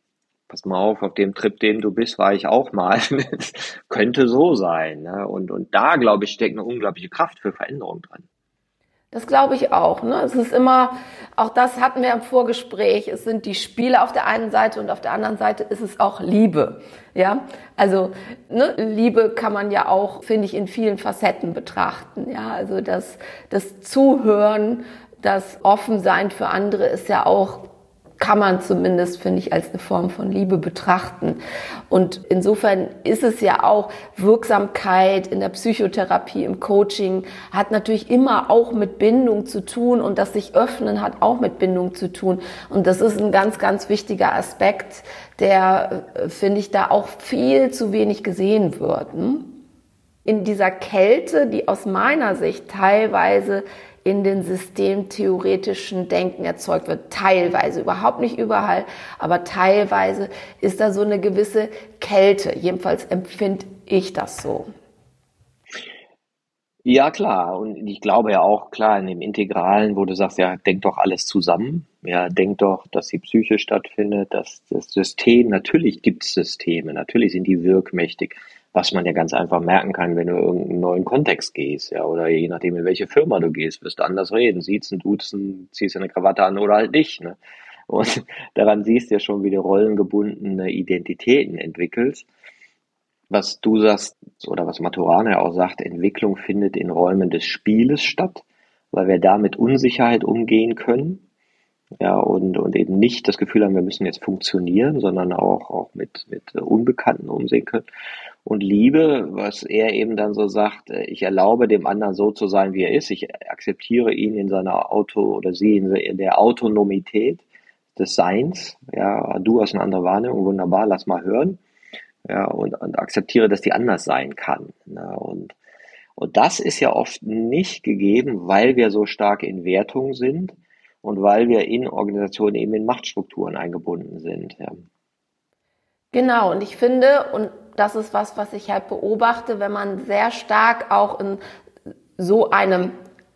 pass mal auf, auf dem Trip, dem du bist, war ich auch mal. könnte so sein. Ne? Und, und da, glaube ich, steckt eine unglaubliche Kraft für Veränderung drin. Das glaube ich auch. Ne? Es ist immer, auch das hatten wir im Vorgespräch, es sind die Spiele auf der einen Seite und auf der anderen Seite ist es auch Liebe. Ja, also ne, Liebe kann man ja auch, finde ich, in vielen Facetten betrachten. Ja, also das, das Zuhören, das Offensein für andere ist ja auch kann man zumindest, finde ich, als eine Form von Liebe betrachten. Und insofern ist es ja auch Wirksamkeit in der Psychotherapie, im Coaching, hat natürlich immer auch mit Bindung zu tun und das sich öffnen hat auch mit Bindung zu tun. Und das ist ein ganz, ganz wichtiger Aspekt, der, äh, finde ich, da auch viel zu wenig gesehen wird. Hm? In dieser Kälte, die aus meiner Sicht teilweise in den systemtheoretischen Denken erzeugt wird. Teilweise, überhaupt nicht überall, aber teilweise ist da so eine gewisse Kälte. Jedenfalls empfinde ich das so. Ja, klar. Und ich glaube ja auch, klar, in dem Integralen, wo du sagst, ja, denk doch alles zusammen. Ja, denk doch, dass die Psyche stattfindet, dass das System, natürlich gibt es Systeme, natürlich sind die wirkmächtig was man ja ganz einfach merken kann, wenn du in irgendeinen neuen Kontext gehst, ja, oder je nachdem, in welche Firma du gehst, wirst du anders reden, siezen, duzen, ziehst eine Krawatte an oder halt nicht, ne? Und daran siehst du ja schon, wie du rollengebundene Identitäten entwickelst. Was du sagst, oder was Maturana auch sagt, Entwicklung findet in Räumen des Spieles statt, weil wir da mit Unsicherheit umgehen können ja, und, und eben nicht das Gefühl haben, wir müssen jetzt funktionieren, sondern auch, auch mit, mit Unbekannten umsehen können. Und Liebe, was er eben dann so sagt, äh, ich erlaube dem anderen so zu sein, wie er ist, ich akzeptiere ihn in seiner Auto oder sie in der Autonomität des Seins, ja, du hast eine andere Wahrnehmung, wunderbar, lass mal hören, ja, und, und akzeptiere, dass die anders sein kann, ne, und, und das ist ja oft nicht gegeben, weil wir so stark in Wertung sind, und weil wir in Organisationen eben in Machtstrukturen eingebunden sind. Ja. Genau, und ich finde, und das ist was, was ich halt beobachte, wenn man sehr stark auch in so eine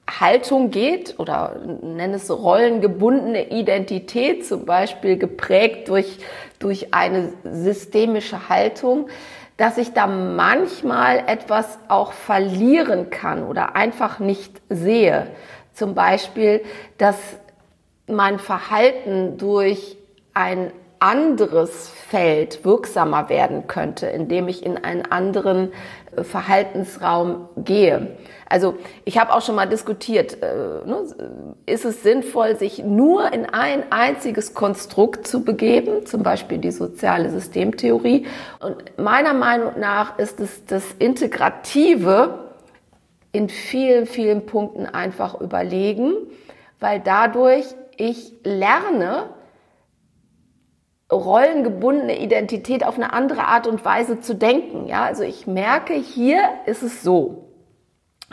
Haltung geht oder nenne es rollengebundene Identität zum Beispiel geprägt durch, durch eine systemische Haltung, dass ich da manchmal etwas auch verlieren kann oder einfach nicht sehe. Zum Beispiel, dass mein Verhalten durch ein anderes Feld wirksamer werden könnte, indem ich in einen anderen äh, Verhaltensraum gehe. Also ich habe auch schon mal diskutiert, äh, ne, ist es sinnvoll, sich nur in ein einziges Konstrukt zu begeben, zum Beispiel die soziale Systemtheorie. Und meiner Meinung nach ist es das Integrative in vielen, vielen Punkten einfach überlegen, weil dadurch ich lerne, rollengebundene Identität auf eine andere Art und Weise zu denken. Ja, also ich merke, hier ist es so.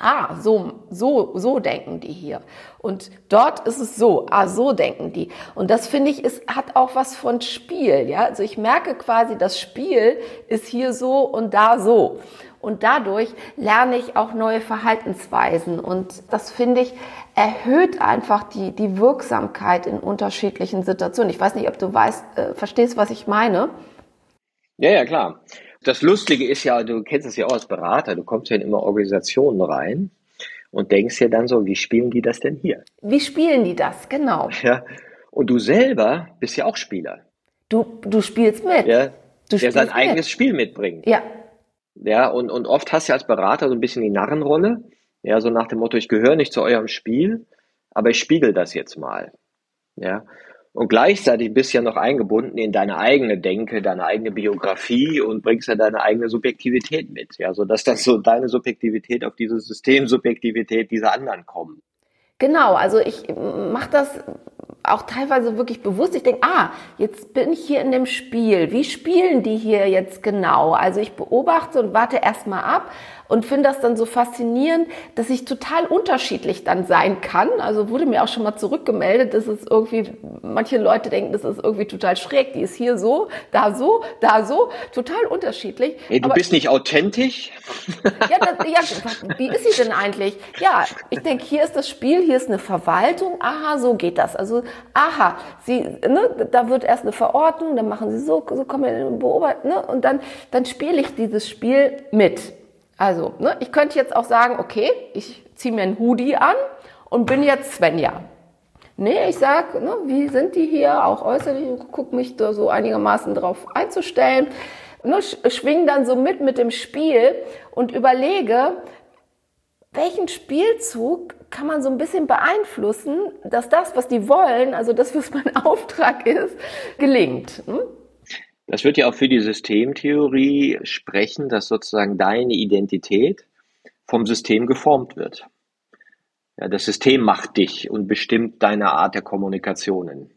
Ah, so, so, so denken die hier. Und dort ist es so. Ah, so denken die. Und das finde ich, ist, hat auch was von Spiel. Ja, also ich merke quasi, das Spiel ist hier so und da so. Und dadurch lerne ich auch neue Verhaltensweisen. Und das finde ich erhöht einfach die, die Wirksamkeit in unterschiedlichen Situationen. Ich weiß nicht, ob du weißt, äh, verstehst, was ich meine. Ja, ja, klar. Das Lustige ist ja, du kennst es ja auch als Berater, du kommst ja in immer Organisationen rein und denkst ja dann so, wie spielen die das denn hier? Wie spielen die das, genau. Ja. Und du selber bist ja auch Spieler. Du, du spielst mit. Ja, du der sein mit. eigenes Spiel mitbringt. Ja, ja, und, und oft hast du als Berater so ein bisschen die Narrenrolle. Ja, so nach dem Motto, ich gehöre nicht zu eurem Spiel, aber ich spiegel das jetzt mal. Ja. Und gleichzeitig bist du ja noch eingebunden in deine eigene Denke, deine eigene Biografie und bringst ja deine eigene Subjektivität mit. Ja, so dass dann so deine Subjektivität auf diese Systemsubjektivität dieser anderen kommen. Genau, also ich mache das auch teilweise wirklich bewusst. Ich denke, ah, jetzt bin ich hier in dem Spiel. Wie spielen die hier jetzt genau? Also ich beobachte und warte erstmal ab und finde das dann so faszinierend, dass ich total unterschiedlich dann sein kann. Also wurde mir auch schon mal zurückgemeldet, dass es irgendwie, manche Leute denken, das ist irgendwie total schräg. Die ist hier so, da so, da so, total unterschiedlich. Hey, du Aber bist nicht authentisch? Ja, das, ja, wie ist sie denn eigentlich? Ja, ich denke, hier ist das Spiel, hier ist eine Verwaltung. Aha, so geht das. Also, aha, sie, ne, da wird erst eine Verordnung, dann machen sie so, so kommen wir beobachten, ne, und dann, dann spiele ich dieses Spiel mit. Also, ne, ich könnte jetzt auch sagen, okay, ich ziehe mir einen Hoodie an und bin jetzt Svenja. Nee, ich sag, ne, wie sind die hier, auch äußerlich, gucke mich da so einigermaßen drauf einzustellen. Ne, schwing dann so mit mit dem Spiel und überlege, welchen Spielzug kann man so ein bisschen beeinflussen, dass das, was die wollen, also das, was mein Auftrag ist, gelingt. Hm? Das wird ja auch für die Systemtheorie sprechen, dass sozusagen deine Identität vom System geformt wird. Ja, das System macht dich und bestimmt deine Art der Kommunikationen.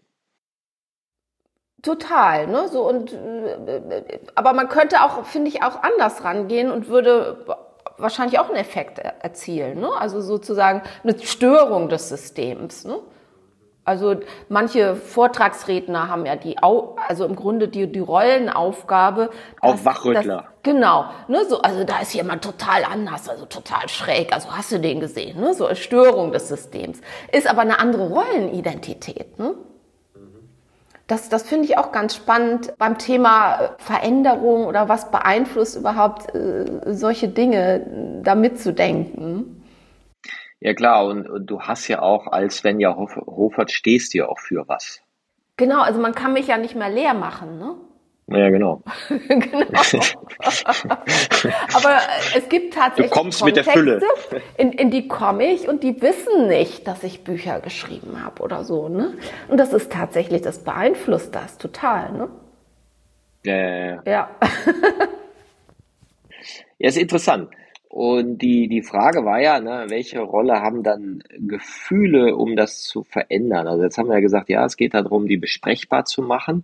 Total, ne? So und äh, aber man könnte auch, finde ich, auch anders rangehen und würde wahrscheinlich auch einen Effekt erzielen, ne? Also sozusagen eine Störung des Systems, ne? Also manche Vortragsredner haben ja die, also im Grunde die, die Rollenaufgabe. Auch Wachrüttler. Dass, genau. Ne, so, also da ist jemand total anders, also total schräg. Also hast du den gesehen, ne? So eine Störung des Systems. Ist aber eine andere Rollenidentität. Ne? Das, das finde ich auch ganz spannend beim Thema Veränderung oder was beeinflusst überhaupt äh, solche Dinge, da mitzudenken. Ja klar, und, und du hast ja auch als Svenja Hof, Hofert stehst ja auch für was. Genau, also man kann mich ja nicht mehr leer machen, ne? Ja, genau. genau. Aber es gibt tatsächlich du kommst mit der Fülle. In, in die komme ich und die wissen nicht, dass ich Bücher geschrieben habe oder so. Ne? Und das ist tatsächlich, das beeinflusst das total. Ne? Ja, ja, ja. Ja, ja ist interessant. Und die, die Frage war ja, ne, welche Rolle haben dann Gefühle, um das zu verändern? Also jetzt haben wir ja gesagt, ja, es geht darum, die besprechbar zu machen.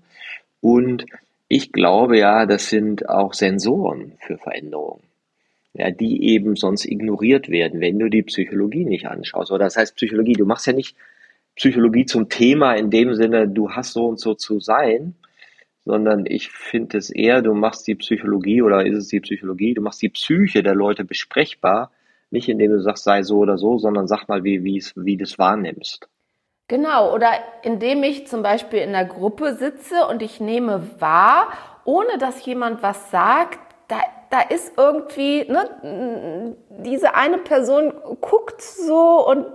Und ich glaube ja, das sind auch Sensoren für Veränderungen. Ja, die eben sonst ignoriert werden, wenn du die Psychologie nicht anschaust. Oder das heißt Psychologie, du machst ja nicht Psychologie zum Thema in dem Sinne, du hast so und so zu sein, sondern ich finde es eher, du machst die Psychologie oder ist es die Psychologie, du machst die Psyche der Leute besprechbar, nicht indem du sagst, sei so oder so, sondern sag mal, wie, wie, wie du es wahrnimmst. Genau, oder indem ich zum Beispiel in der Gruppe sitze und ich nehme wahr, ohne dass jemand was sagt, da da ist irgendwie, ne, diese eine Person guckt so und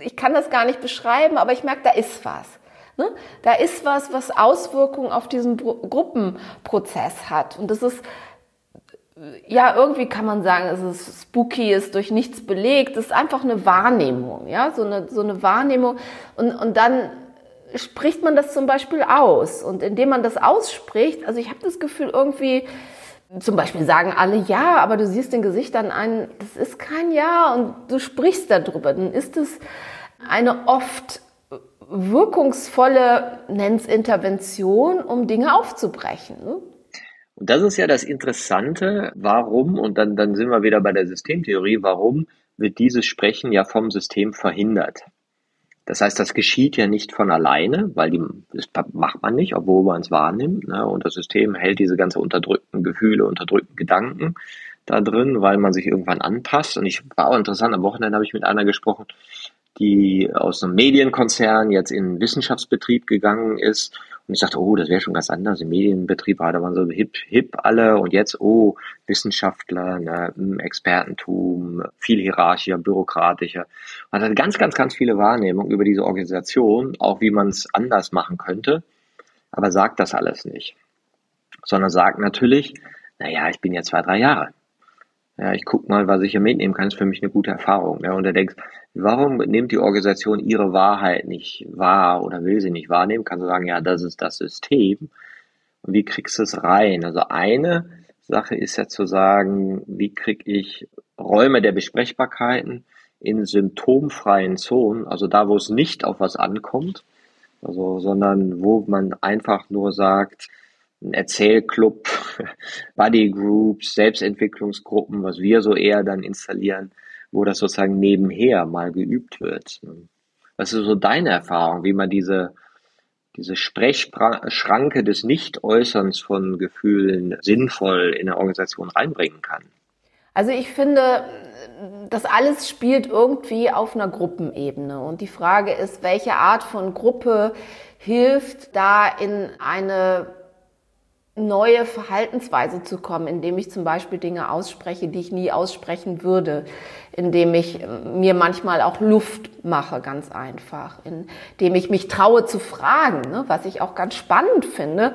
ich kann das gar nicht beschreiben, aber ich merke, da ist was. Ne? Da ist was, was Auswirkungen auf diesen Gruppenprozess hat. Und das ist, ja, irgendwie kann man sagen, es ist spooky, ist durch nichts belegt, es ist einfach eine Wahrnehmung, ja, so eine, so eine Wahrnehmung. Und, und dann spricht man das zum Beispiel aus. Und indem man das ausspricht, also ich habe das Gefühl, irgendwie, zum Beispiel sagen alle ja, aber du siehst den Gesichtern ein, das ist kein Ja und du sprichst darüber, dann ist es eine oft wirkungsvolle, nenn's Intervention, um Dinge aufzubrechen. Ne? Und das ist ja das Interessante, warum, und dann, dann sind wir wieder bei der Systemtheorie, warum wird dieses Sprechen ja vom System verhindert? Das heißt, das geschieht ja nicht von alleine, weil die, das macht man nicht, obwohl man es wahrnimmt. Ne? Und das System hält diese ganze unterdrückten Gefühle, unterdrückten Gedanken da drin, weil man sich irgendwann anpasst. Und ich war auch interessant, am Wochenende habe ich mit einer gesprochen, die aus einem Medienkonzern jetzt in Wissenschaftsbetrieb gegangen ist. Und ich dachte, oh, das wäre schon ganz anders. Im Medienbetrieb war da waren so hip, hip alle und jetzt, oh, Wissenschaftler, ne, hm, Expertentum, viel hierarchischer, bürokratischer. Man hat ganz, ganz, ganz viele Wahrnehmungen über diese Organisation, auch wie man es anders machen könnte, aber sagt das alles nicht. Sondern sagt natürlich, naja, ich bin ja zwei, drei Jahre ja, ich guck mal, was ich hier mitnehmen kann, ist für mich eine gute Erfahrung. Ja, und du denkst, warum nimmt die Organisation ihre Wahrheit nicht wahr oder will sie nicht wahrnehmen? Kannst du sagen, ja, das ist das System. Und wie kriegst du es rein? Also eine Sache ist ja zu sagen, wie kriege ich Räume der Besprechbarkeiten in symptomfreien Zonen, also da, wo es nicht auf was ankommt, also, sondern wo man einfach nur sagt, ein Erzählclub, Buddy Groups, Selbstentwicklungsgruppen, was wir so eher dann installieren, wo das sozusagen nebenher mal geübt wird. Was ist so deine Erfahrung, wie man diese, diese Sprechschranke des Nicht-Äußerns von Gefühlen sinnvoll in eine Organisation reinbringen kann? Also ich finde, das alles spielt irgendwie auf einer Gruppenebene. Und die Frage ist, welche Art von Gruppe hilft da in eine neue Verhaltensweise zu kommen, indem ich zum Beispiel Dinge ausspreche, die ich nie aussprechen würde, indem ich äh, mir manchmal auch Luft mache, ganz einfach, indem ich mich traue zu fragen, ne, was ich auch ganz spannend finde.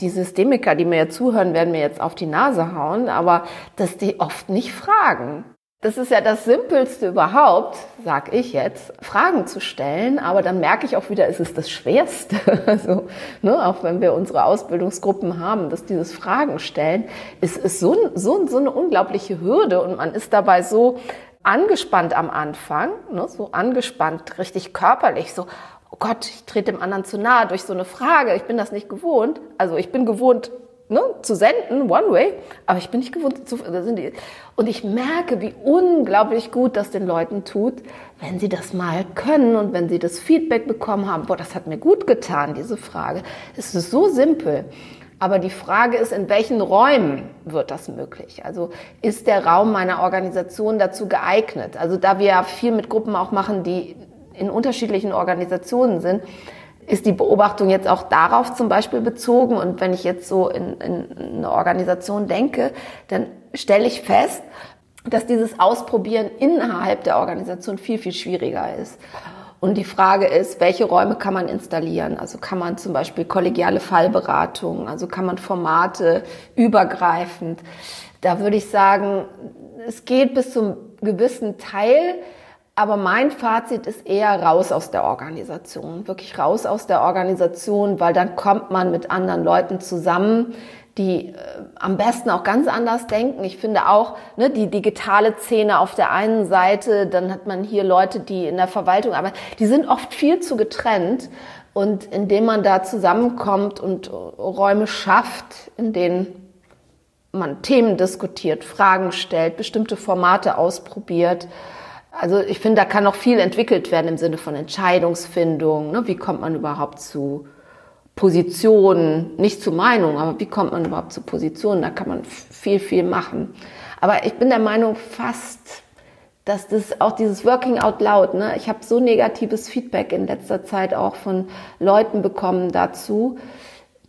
Die Systemiker, die mir jetzt zuhören, werden mir jetzt auf die Nase hauen, aber dass die oft nicht fragen. Das ist ja das Simpelste überhaupt, sag ich jetzt, Fragen zu stellen. Aber dann merke ich auch wieder, es ist das Schwerste. Also, ne, auch wenn wir unsere Ausbildungsgruppen haben, dass dieses Fragen stellen, ist, ist so, so, so eine unglaubliche Hürde und man ist dabei so angespannt am Anfang, ne, so angespannt, richtig körperlich, so, oh Gott, ich trete dem anderen zu nahe durch so eine Frage. Ich bin das nicht gewohnt. Also ich bin gewohnt, ne, zu senden, one way, aber ich bin nicht gewohnt zu, da sind die, und ich merke, wie unglaublich gut das den Leuten tut, wenn sie das mal können und wenn sie das Feedback bekommen haben, boah, das hat mir gut getan, diese Frage. Es ist so simpel. Aber die Frage ist, in welchen Räumen wird das möglich? Also ist der Raum meiner Organisation dazu geeignet? Also da wir ja viel mit Gruppen auch machen, die in unterschiedlichen Organisationen sind, ist die Beobachtung jetzt auch darauf zum Beispiel bezogen. Und wenn ich jetzt so in, in eine Organisation denke, dann stelle ich fest, dass dieses Ausprobieren innerhalb der Organisation viel, viel schwieriger ist. Und die Frage ist, welche Räume kann man installieren? Also kann man zum Beispiel kollegiale Fallberatung, also kann man Formate übergreifend. Da würde ich sagen, es geht bis zum gewissen Teil, aber mein Fazit ist eher raus aus der Organisation, wirklich raus aus der Organisation, weil dann kommt man mit anderen Leuten zusammen, die äh, am besten auch ganz anders denken. Ich finde auch ne, die digitale Szene auf der einen Seite, dann hat man hier Leute, die in der Verwaltung arbeiten, die sind oft viel zu getrennt. Und indem man da zusammenkommt und Räume schafft, in denen man Themen diskutiert, Fragen stellt, bestimmte Formate ausprobiert, also ich finde, da kann noch viel entwickelt werden im Sinne von Entscheidungsfindung. Ne? Wie kommt man überhaupt zu Positionen, nicht zu Meinungen, aber wie kommt man überhaupt zu Positionen? Da kann man viel, viel machen. Aber ich bin der Meinung fast, dass das auch dieses Working Out Loud, ne? ich habe so negatives Feedback in letzter Zeit auch von Leuten bekommen dazu,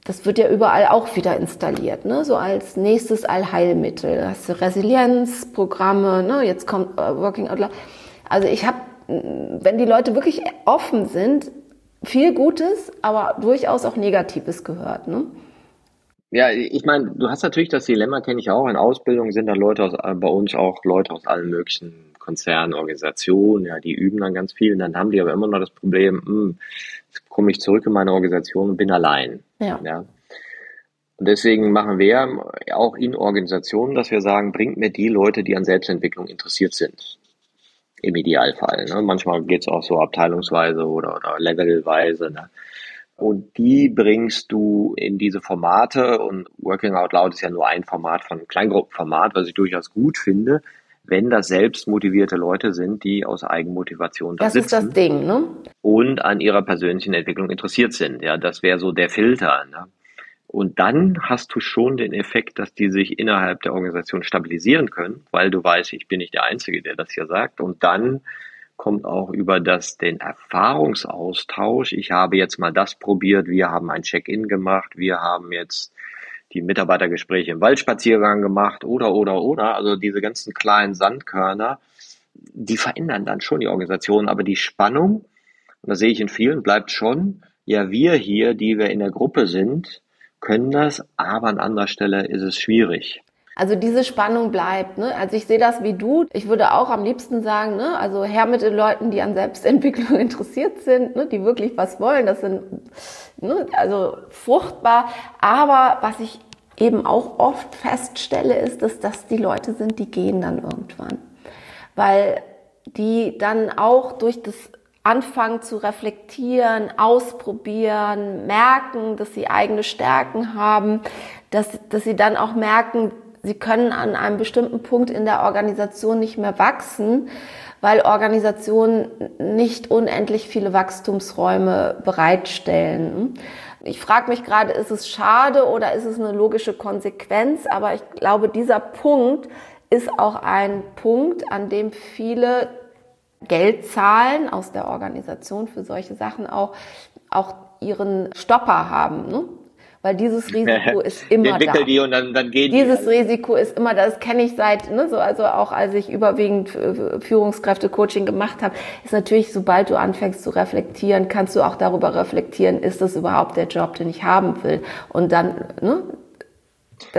das wird ja überall auch wieder installiert, ne? so als nächstes Allheilmittel. Da hast du Resilienzprogramme, ne? jetzt kommt äh, Working Out Loud. Also ich habe, wenn die Leute wirklich offen sind, viel Gutes, aber durchaus auch Negatives gehört. Ne? Ja, ich meine, du hast natürlich das Dilemma, kenne ich auch. In Ausbildung sind dann Leute aus, äh, bei uns auch Leute aus allen möglichen Konzernen, Organisationen, ja, die üben dann ganz viel. Und dann haben die aber immer noch das Problem, hm, komme ich zurück in meine Organisation und bin allein. Ja. ja. Und deswegen machen wir auch in Organisationen, dass wir sagen, bringt mir die Leute, die an Selbstentwicklung interessiert sind. Im Idealfall. Ne? Manchmal geht es auch so abteilungsweise oder, oder levelweise. Ne? Und die bringst du in diese Formate und Working Out Loud ist ja nur ein Format von Kleingruppenformat, was ich durchaus gut finde, wenn das selbst motivierte Leute sind, die aus Eigenmotivation da das sitzen. Das ist das Ding, ne? Und an ihrer persönlichen Entwicklung interessiert sind. Ja, das wäre so der Filter. Ne? Und dann hast du schon den Effekt, dass die sich innerhalb der Organisation stabilisieren können, weil du weißt, ich bin nicht der Einzige, der das hier sagt. Und dann kommt auch über das, den Erfahrungsaustausch. Ich habe jetzt mal das probiert, wir haben ein Check-in gemacht, wir haben jetzt die Mitarbeitergespräche im Waldspaziergang gemacht oder, oder, oder. Also diese ganzen kleinen Sandkörner, die verändern dann schon die Organisation. Aber die Spannung, und das sehe ich in vielen, bleibt schon, ja, wir hier, die wir in der Gruppe sind, können das, aber an anderer Stelle ist es schwierig. Also diese Spannung bleibt. Ne? Also ich sehe das wie du. Ich würde auch am liebsten sagen, ne? also her mit den Leuten, die an Selbstentwicklung interessiert sind, ne? die wirklich was wollen. Das sind ne? also fruchtbar. Aber was ich eben auch oft feststelle, ist, dass das die Leute sind, die gehen dann irgendwann. Weil die dann auch durch das anfangen zu reflektieren, ausprobieren, merken, dass sie eigene Stärken haben, dass, dass sie dann auch merken, sie können an einem bestimmten Punkt in der Organisation nicht mehr wachsen, weil Organisationen nicht unendlich viele Wachstumsräume bereitstellen. Ich frage mich gerade, ist es schade oder ist es eine logische Konsequenz? Aber ich glaube, dieser Punkt ist auch ein Punkt, an dem viele Geld zahlen aus der Organisation für solche Sachen auch, auch ihren Stopper haben. Ne? weil dieses Risiko ist immer da. Die und dann, dann gehen dieses die. Risiko ist immer da. Das kenne ich seit, ne, so also auch als ich überwiegend Führungskräfte-Coaching gemacht habe, ist natürlich, sobald du anfängst zu reflektieren, kannst du auch darüber reflektieren, ist das überhaupt der Job, den ich haben will? Und dann, ne,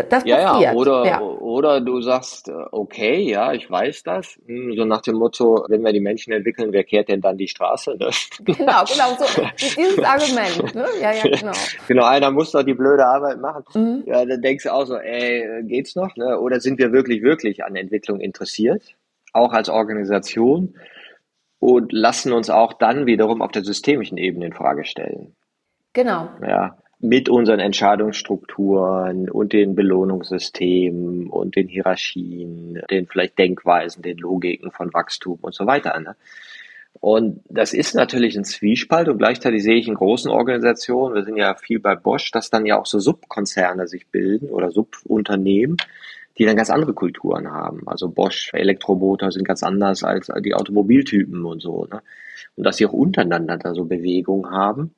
das ja. Ja, oder, ja. oder du sagst, äh, okay, ja, ich weiß das. Hm, so nach dem Motto, wenn wir die Menschen entwickeln, wer kehrt denn dann die Straße? Ne? Genau, genau, so dieses Argument. Ne? Ja, ja, genau. Genau, einer muss doch die blöde Arbeit machen. Mhm. Ja, dann denkst du auch so, ey, geht's noch? Ne? Oder sind wir wirklich, wirklich an Entwicklung interessiert? Auch als Organisation? Und lassen uns auch dann wiederum auf der systemischen Ebene in Frage stellen. Genau. Ja mit unseren Entscheidungsstrukturen und den Belohnungssystemen und den Hierarchien, den vielleicht Denkweisen, den Logiken von Wachstum und so weiter. Ne? Und das ist natürlich ein Zwiespalt und gleichzeitig sehe ich in großen Organisationen, wir sind ja viel bei Bosch, dass dann ja auch so Subkonzerne sich bilden oder Subunternehmen, die dann ganz andere Kulturen haben. Also Bosch, Elektromotor sind ganz anders als die Automobiltypen und so. Ne? Und dass sie auch untereinander da so Bewegungen haben.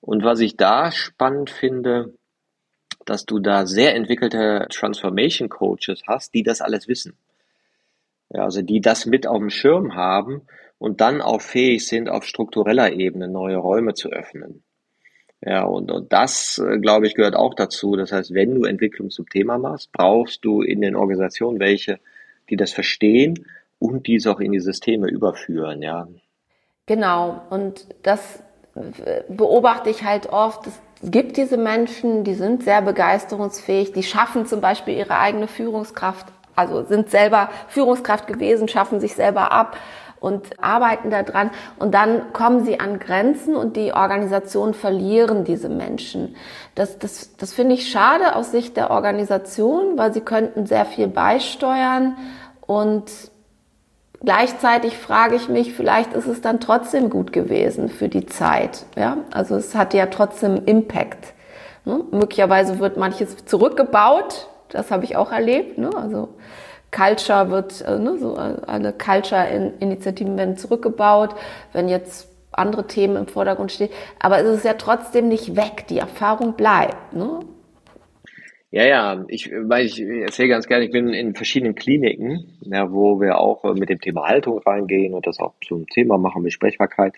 Und was ich da spannend finde, dass du da sehr entwickelte Transformation Coaches hast, die das alles wissen. Ja, also die das mit auf dem Schirm haben und dann auch fähig sind, auf struktureller Ebene neue Räume zu öffnen. Ja, und, und das, äh, glaube ich, gehört auch dazu. Das heißt, wenn du Entwicklung zum Thema machst, brauchst du in den Organisationen welche, die das verstehen und dies auch in die Systeme überführen, ja. Genau. Und das beobachte ich halt oft, es gibt diese Menschen, die sind sehr begeisterungsfähig, die schaffen zum Beispiel ihre eigene Führungskraft, also sind selber Führungskraft gewesen, schaffen sich selber ab und arbeiten daran und dann kommen sie an Grenzen und die Organisationen verlieren diese Menschen. Das, das, das finde ich schade aus Sicht der Organisation, weil sie könnten sehr viel beisteuern und Gleichzeitig frage ich mich, vielleicht ist es dann trotzdem gut gewesen für die Zeit. Ja? Also es hat ja trotzdem Impact. Ne? Möglicherweise wird manches zurückgebaut, das habe ich auch erlebt. Ne? Also Culture wird, äh, ne, so äh, alle Culture-Initiativen werden zurückgebaut. Wenn jetzt andere Themen im Vordergrund stehen. Aber es ist ja trotzdem nicht weg. Die Erfahrung bleibt. Ne? Ja, ja, ich, weil ich erzähle ganz gerne, ich bin in verschiedenen Kliniken, ja, wo wir auch mit dem Thema Haltung reingehen und das auch zum Thema machen, Besprechbarkeit.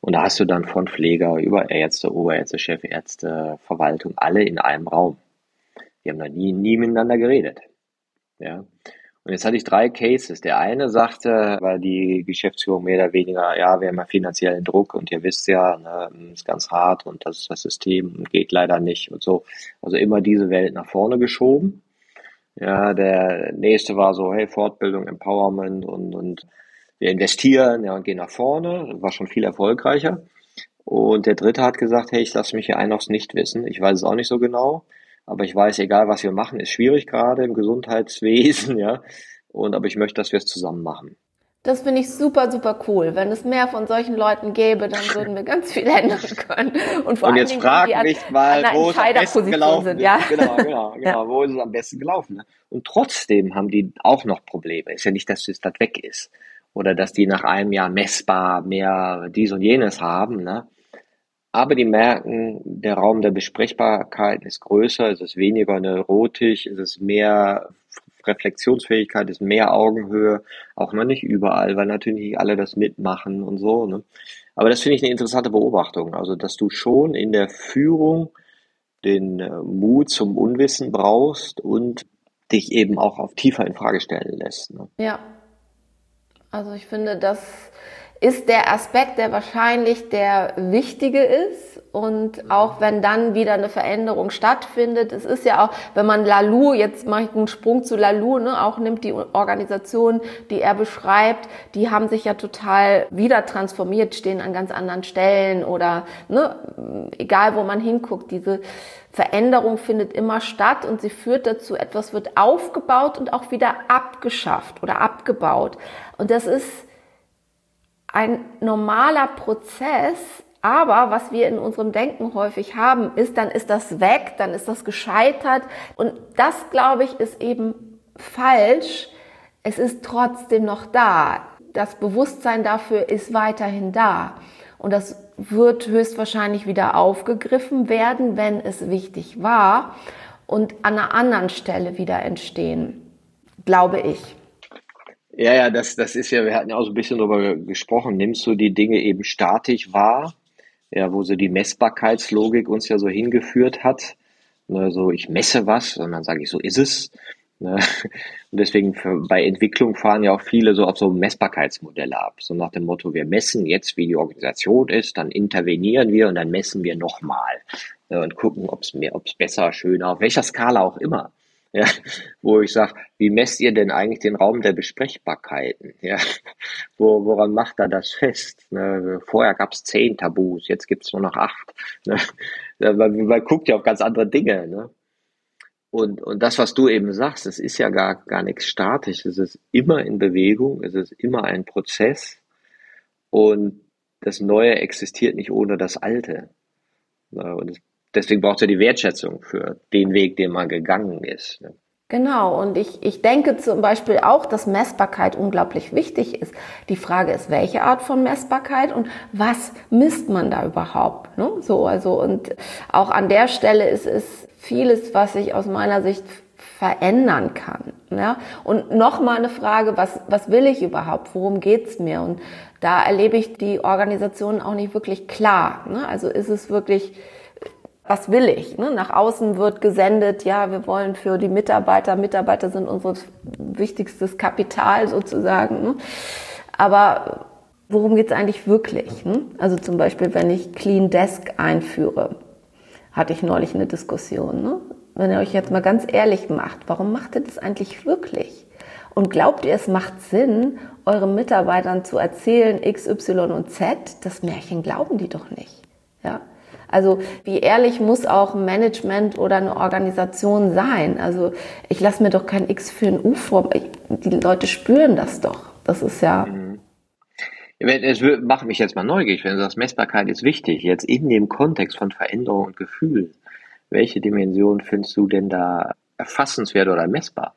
Und da hast du dann von Pfleger über Ärzte, Oberärzte, Chefärzte, Verwaltung, alle in einem Raum. Die haben da nie, nie miteinander geredet. Ja. Und jetzt hatte ich drei Cases. Der eine sagte, weil die Geschäftsführung mehr oder weniger, ja, wir haben ja finanziellen Druck und ihr wisst ja, ne, ist ganz hart und das ist das System geht leider nicht und so. Also immer diese Welt nach vorne geschoben. Ja, der nächste war so, hey, Fortbildung, Empowerment und, und wir investieren ja, und gehen nach vorne. War schon viel erfolgreicher. Und der dritte hat gesagt, hey, ich lasse mich hier ein aufs Nichtwissen. Ich weiß es auch nicht so genau. Aber ich weiß, egal was wir machen, ist schwierig gerade im Gesundheitswesen, ja. Und aber ich möchte, dass wir es zusammen machen. Das finde ich super, super cool. Wenn es mehr von solchen Leuten gäbe, dann würden wir ganz viel ändern können. Und, vor und jetzt frag mich mal, wo es am besten gelaufen sind, ja. Genau, genau, genau. Ja. Wo ist es am besten gelaufen? Ne? Und trotzdem haben die auch noch Probleme. Ist ja nicht, dass das weg ist. Oder dass die nach einem Jahr messbar mehr dies und jenes haben. Ne? Aber die merken, der Raum der Besprechbarkeit ist größer, es ist weniger neurotisch, es ist mehr Reflexionsfähigkeit, es ist mehr Augenhöhe, auch noch nicht überall, weil natürlich nicht alle das mitmachen und so. Ne? Aber das finde ich eine interessante Beobachtung. Also, dass du schon in der Führung den äh, Mut zum Unwissen brauchst und dich eben auch auf tiefer in Frage stellen lässt. Ne? Ja. Also ich finde, das ist der Aspekt, der wahrscheinlich der wichtige ist. Und auch wenn dann wieder eine Veränderung stattfindet, es ist ja auch, wenn man Lalou, jetzt mache ich einen Sprung zu Lalou, ne, auch nimmt die Organisation, die er beschreibt, die haben sich ja total wieder transformiert, stehen an ganz anderen Stellen oder ne, egal wo man hinguckt, diese Veränderung findet immer statt und sie führt dazu, etwas wird aufgebaut und auch wieder abgeschafft oder abgebaut. Und das ist ein normaler Prozess, aber was wir in unserem Denken häufig haben, ist, dann ist das weg, dann ist das gescheitert. Und das, glaube ich, ist eben falsch. Es ist trotzdem noch da. Das Bewusstsein dafür ist weiterhin da. Und das wird höchstwahrscheinlich wieder aufgegriffen werden, wenn es wichtig war und an einer anderen Stelle wieder entstehen, glaube ich. Ja, ja, das, das ist ja, wir hatten ja auch so ein bisschen darüber gesprochen. Nimmst du die Dinge eben statisch wahr? Ja, wo so die Messbarkeitslogik uns ja so hingeführt hat. Ne, so, ich messe was dann sage ich, so ist es. Ne? Und deswegen für, bei Entwicklung fahren ja auch viele so auf so Messbarkeitsmodelle ab. So nach dem Motto, wir messen jetzt, wie die Organisation ist, dann intervenieren wir und dann messen wir nochmal. Ne, und gucken, ob es mehr, ob es besser, schöner, auf welcher Skala auch immer ja, wo ich sage, wie messt ihr denn eigentlich den Raum der Besprechbarkeiten? Ja, wo, woran macht er das fest? Ne? Vorher gab es zehn Tabus, jetzt gibt es nur noch acht. Ne? Man, man guckt ja auf ganz andere Dinge. Ne? Und, und das, was du eben sagst, es ist ja gar, gar nichts statisch, es ist immer in Bewegung, es ist immer ein Prozess und das Neue existiert nicht ohne das Alte. Ne? Und es deswegen braucht ja die Wertschätzung für den Weg, den man gegangen ist. Ne? Genau, und ich, ich denke zum Beispiel auch, dass Messbarkeit unglaublich wichtig ist. Die Frage ist, welche Art von Messbarkeit und was misst man da überhaupt? Ne? So, also, und auch an der Stelle ist es vieles, was sich aus meiner Sicht verändern kann. Ja? Und nochmal eine Frage, was, was will ich überhaupt? Worum geht's mir? Und da erlebe ich die Organisation auch nicht wirklich klar. Ne? Also ist es wirklich was will ich? Ne? Nach außen wird gesendet, ja, wir wollen für die Mitarbeiter, Mitarbeiter sind unser wichtigstes Kapital sozusagen. Ne? Aber worum geht es eigentlich wirklich? Ne? Also zum Beispiel, wenn ich Clean Desk einführe, hatte ich neulich eine Diskussion. Ne? Wenn ihr euch jetzt mal ganz ehrlich macht, warum macht ihr das eigentlich wirklich? Und glaubt ihr, es macht Sinn, euren Mitarbeitern zu erzählen, X, Y und Z? Das Märchen glauben die doch nicht. Ja? Also wie ehrlich muss auch ein Management oder eine Organisation sein? Also ich lasse mir doch kein X für ein U vor. Die Leute spüren das doch. Das ist ja. Mhm. Es macht mich jetzt mal neugierig, wenn du sagst, Messbarkeit ist wichtig, jetzt in dem Kontext von Veränderung und Gefühl. Welche Dimension findest du denn da erfassenswert oder messbar?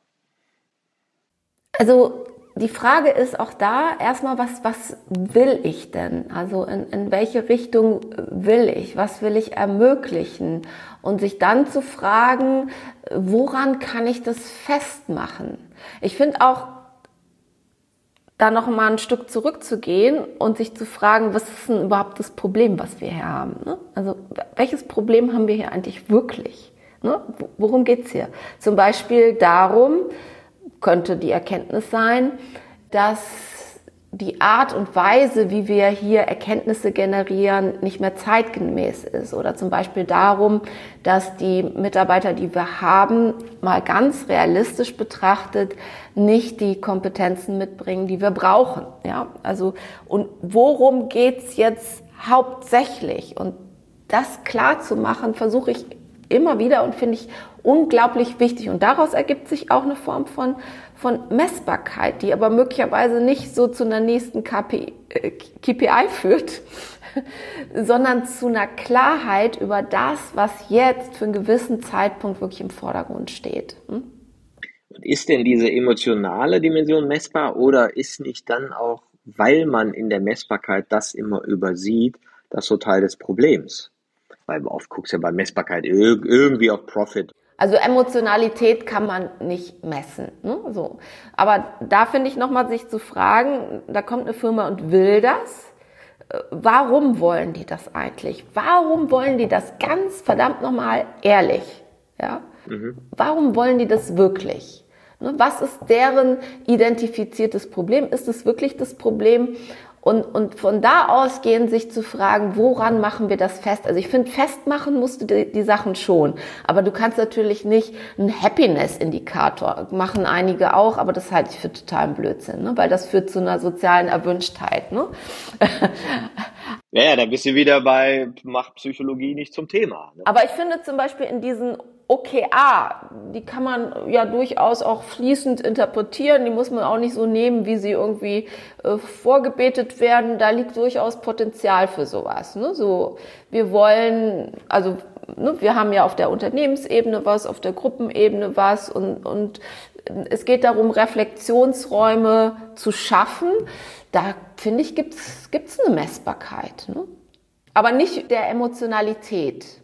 Also die Frage ist auch da erstmal, was, was will ich denn? Also in, in welche Richtung will ich? Was will ich ermöglichen? Und sich dann zu fragen, woran kann ich das festmachen? Ich finde auch, da noch mal ein Stück zurückzugehen und sich zu fragen, was ist denn überhaupt das Problem, was wir hier haben? Ne? Also welches Problem haben wir hier eigentlich wirklich? Ne? Worum geht's hier? Zum Beispiel darum, könnte die Erkenntnis sein, dass die Art und Weise, wie wir hier Erkenntnisse generieren, nicht mehr zeitgemäß ist. Oder zum Beispiel darum, dass die Mitarbeiter, die wir haben, mal ganz realistisch betrachtet, nicht die Kompetenzen mitbringen, die wir brauchen. Ja, also, und worum geht's jetzt hauptsächlich? Und das klar zu machen, versuche ich immer wieder und finde ich unglaublich wichtig. Und daraus ergibt sich auch eine Form von, von Messbarkeit, die aber möglicherweise nicht so zu einer nächsten KPI, äh, KPI führt, sondern zu einer Klarheit über das, was jetzt für einen gewissen Zeitpunkt wirklich im Vordergrund steht. Hm? Ist denn diese emotionale Dimension messbar oder ist nicht dann auch, weil man in der Messbarkeit das immer übersieht, das so Teil des Problems? Weil oft guckst du ja bei Messbarkeit irgendwie auf Profit also Emotionalität kann man nicht messen. Ne? So. Aber da finde ich nochmal sich zu fragen, da kommt eine Firma und will das. Äh, warum wollen die das eigentlich? Warum wollen die das ganz verdammt nochmal ehrlich? Ja? Mhm. Warum wollen die das wirklich? Ne? Was ist deren identifiziertes Problem? Ist es wirklich das Problem? Und, und von da ausgehend sich zu fragen, woran machen wir das fest? Also ich finde, festmachen musst du die, die, Sachen schon. Aber du kannst natürlich nicht einen Happiness-Indikator machen, einige auch, aber das halte ich für totalen Blödsinn, ne? weil das führt zu einer sozialen Erwünschtheit. Ne? Ja, ja, da bist du wieder bei, macht Psychologie nicht zum Thema. Ne? Aber ich finde zum Beispiel in diesen OKA, die kann man ja durchaus auch fließend interpretieren, die muss man auch nicht so nehmen, wie sie irgendwie äh, vorgebetet werden. Da liegt durchaus Potenzial für sowas. Ne? So, wir wollen, also ne, wir haben ja auf der Unternehmensebene was, auf der Gruppenebene was und, und es geht darum, Reflexionsräume zu schaffen. Da finde ich, gibt's gibt's eine Messbarkeit. Ne? Aber nicht der Emotionalität.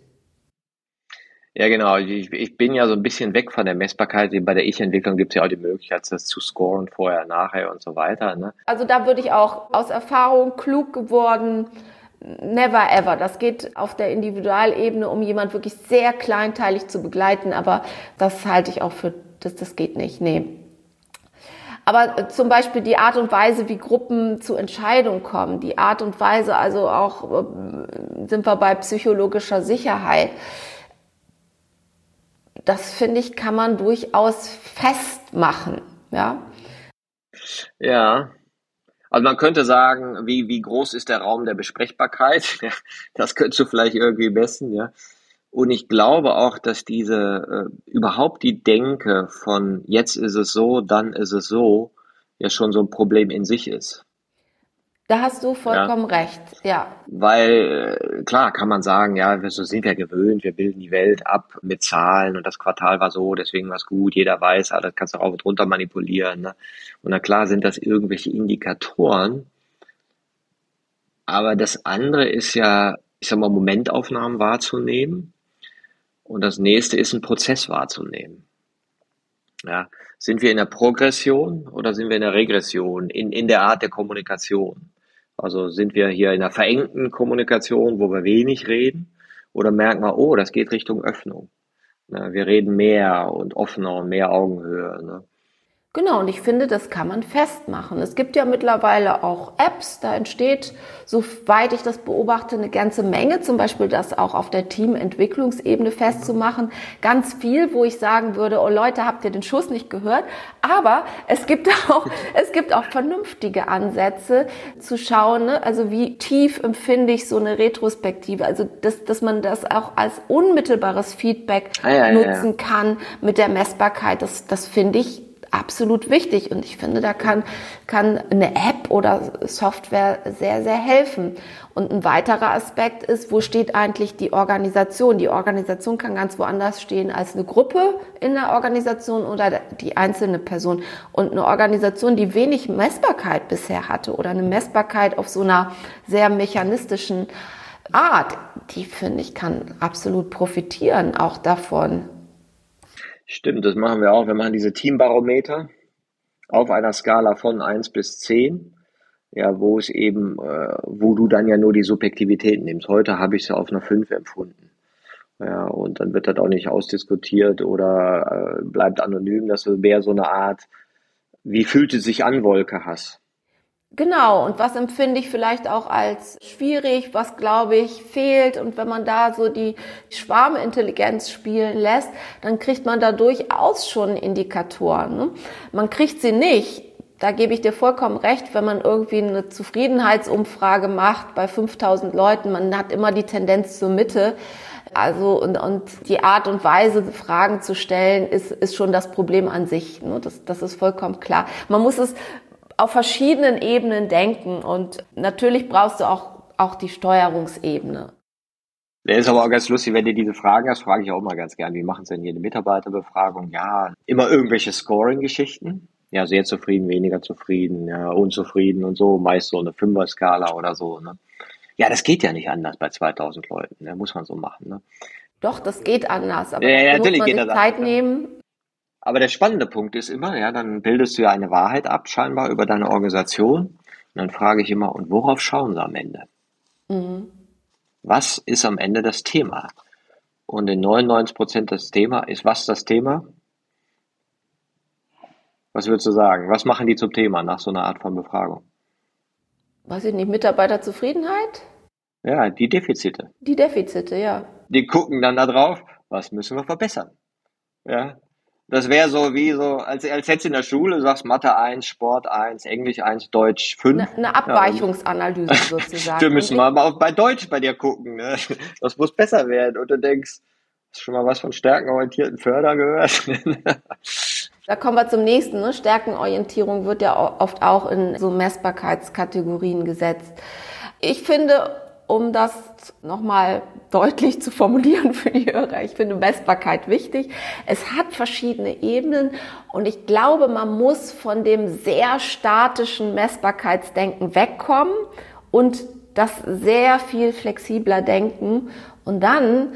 Ja, genau. Ich, ich bin ja so ein bisschen weg von der Messbarkeit. Bei der Ich-Entwicklung gibt es ja auch die Möglichkeit, das zu scoren, vorher, nachher und so weiter. Ne? Also da würde ich auch aus Erfahrung klug geworden, never ever. Das geht auf der Individualebene, um jemand wirklich sehr kleinteilig zu begleiten, aber das halte ich auch für, das, das geht nicht. Nee. Aber zum Beispiel die Art und Weise, wie Gruppen zu Entscheidungen kommen, die Art und Weise, also auch äh, sind wir bei psychologischer Sicherheit das finde ich, kann man durchaus festmachen, ja. Ja. Also man könnte sagen, wie, wie groß ist der Raum der Besprechbarkeit? Das könntest du vielleicht irgendwie messen, ja. Und ich glaube auch, dass diese äh, überhaupt die Denke von jetzt ist es so, dann ist es so, ja schon so ein Problem in sich ist. Da hast du vollkommen ja. recht, ja. Weil äh, klar kann man sagen, ja, so sind wir gewöhnt, wir bilden die Welt ab mit Zahlen und das Quartal war so, deswegen war es gut, jeder weiß, ah, das kannst du rauf und runter manipulieren. Ne? Und na klar sind das irgendwelche Indikatoren, aber das andere ist ja, ich sag mal, Momentaufnahmen wahrzunehmen und das nächste ist, einen Prozess wahrzunehmen. Ja, sind wir in der Progression oder sind wir in der Regression in, in der Art der Kommunikation? Also sind wir hier in einer verengten Kommunikation, wo wir wenig reden, oder merken wir, oh, das geht Richtung Öffnung. Wir reden mehr und offener und mehr Augenhöhe. Ne? Genau, und ich finde, das kann man festmachen. Es gibt ja mittlerweile auch Apps, da entsteht, soweit ich das beobachte, eine ganze Menge, zum Beispiel das auch auf der Teamentwicklungsebene festzumachen. Ganz viel, wo ich sagen würde, oh Leute, habt ihr den Schuss nicht gehört? Aber es gibt auch, es gibt auch vernünftige Ansätze zu schauen, ne? also wie tief empfinde ich so eine Retrospektive, also dass, dass man das auch als unmittelbares Feedback ah, ja, nutzen ja, ja. kann mit der Messbarkeit, das, das finde ich absolut wichtig und ich finde, da kann, kann eine App oder Software sehr, sehr helfen. Und ein weiterer Aspekt ist, wo steht eigentlich die Organisation? Die Organisation kann ganz woanders stehen als eine Gruppe in der Organisation oder die einzelne Person. Und eine Organisation, die wenig Messbarkeit bisher hatte oder eine Messbarkeit auf so einer sehr mechanistischen Art, die finde ich kann absolut profitieren auch davon. Stimmt, das machen wir auch. Wir machen diese Teambarometer auf einer Skala von 1 bis 10. Ja, wo es eben, äh, wo du dann ja nur die Subjektivität nimmst. Heute habe ich es auf einer 5 empfunden. Ja, und dann wird das auch nicht ausdiskutiert oder äh, bleibt anonym. Das wäre so eine Art, wie fühlt es sich an, Wolke Hass? Genau, und was empfinde ich vielleicht auch als schwierig, was glaube ich fehlt. Und wenn man da so die Schwarmintelligenz spielen lässt, dann kriegt man da durchaus schon Indikatoren. Ne? Man kriegt sie nicht, da gebe ich dir vollkommen recht, wenn man irgendwie eine Zufriedenheitsumfrage macht bei 5000 Leuten, man hat immer die Tendenz zur Mitte. Also und, und die Art und Weise, Fragen zu stellen, ist, ist schon das Problem an sich. Ne? Das, das ist vollkommen klar. Man muss es auf verschiedenen Ebenen denken und natürlich brauchst du auch, auch die Steuerungsebene. Das ist aber auch ganz lustig, wenn du diese Fragen hast, frage ich auch mal ganz gern, wie machen Sie denn hier eine Mitarbeiterbefragung? Ja, immer irgendwelche Scoring-Geschichten. Ja, sehr zufrieden, weniger zufrieden, ja, unzufrieden und so, meist so eine Fünfer-Skala oder so. Ne? Ja, das geht ja nicht anders bei 2000 Leuten, ne? muss man so machen. Ne? Doch, das geht anders, aber ja, ja, muss man sich Zeit nehmen, aber der spannende Punkt ist immer, ja, dann bildest du ja eine Wahrheit ab, scheinbar über deine Organisation. Und dann frage ich immer, und worauf schauen sie am Ende? Mhm. Was ist am Ende das Thema? Und in 99 Prozent das Thema ist was das Thema? Was würdest du sagen? Was machen die zum Thema nach so einer Art von Befragung? Weiß ich nicht, Mitarbeiterzufriedenheit? Ja, die Defizite. Die Defizite, ja. Die gucken dann da drauf, was müssen wir verbessern? Ja, das wäre so wie so, als, als hättest du in der Schule, sagst Mathe 1, Sport 1, Englisch 1, Deutsch 5. Eine, eine Abweichungsanalyse ja, sozusagen. Wir müssen mal auch bei Deutsch bei dir gucken. Ne? Das muss besser werden. Und du denkst, hast du schon mal was von stärkenorientierten Förder gehört? Da kommen wir zum nächsten. Ne? Stärkenorientierung wird ja oft auch in so Messbarkeitskategorien gesetzt. Ich finde, um das nochmal deutlich zu formulieren für die Hörer. Ich finde Messbarkeit wichtig. Es hat verschiedene Ebenen und ich glaube, man muss von dem sehr statischen Messbarkeitsdenken wegkommen und das sehr viel flexibler denken und dann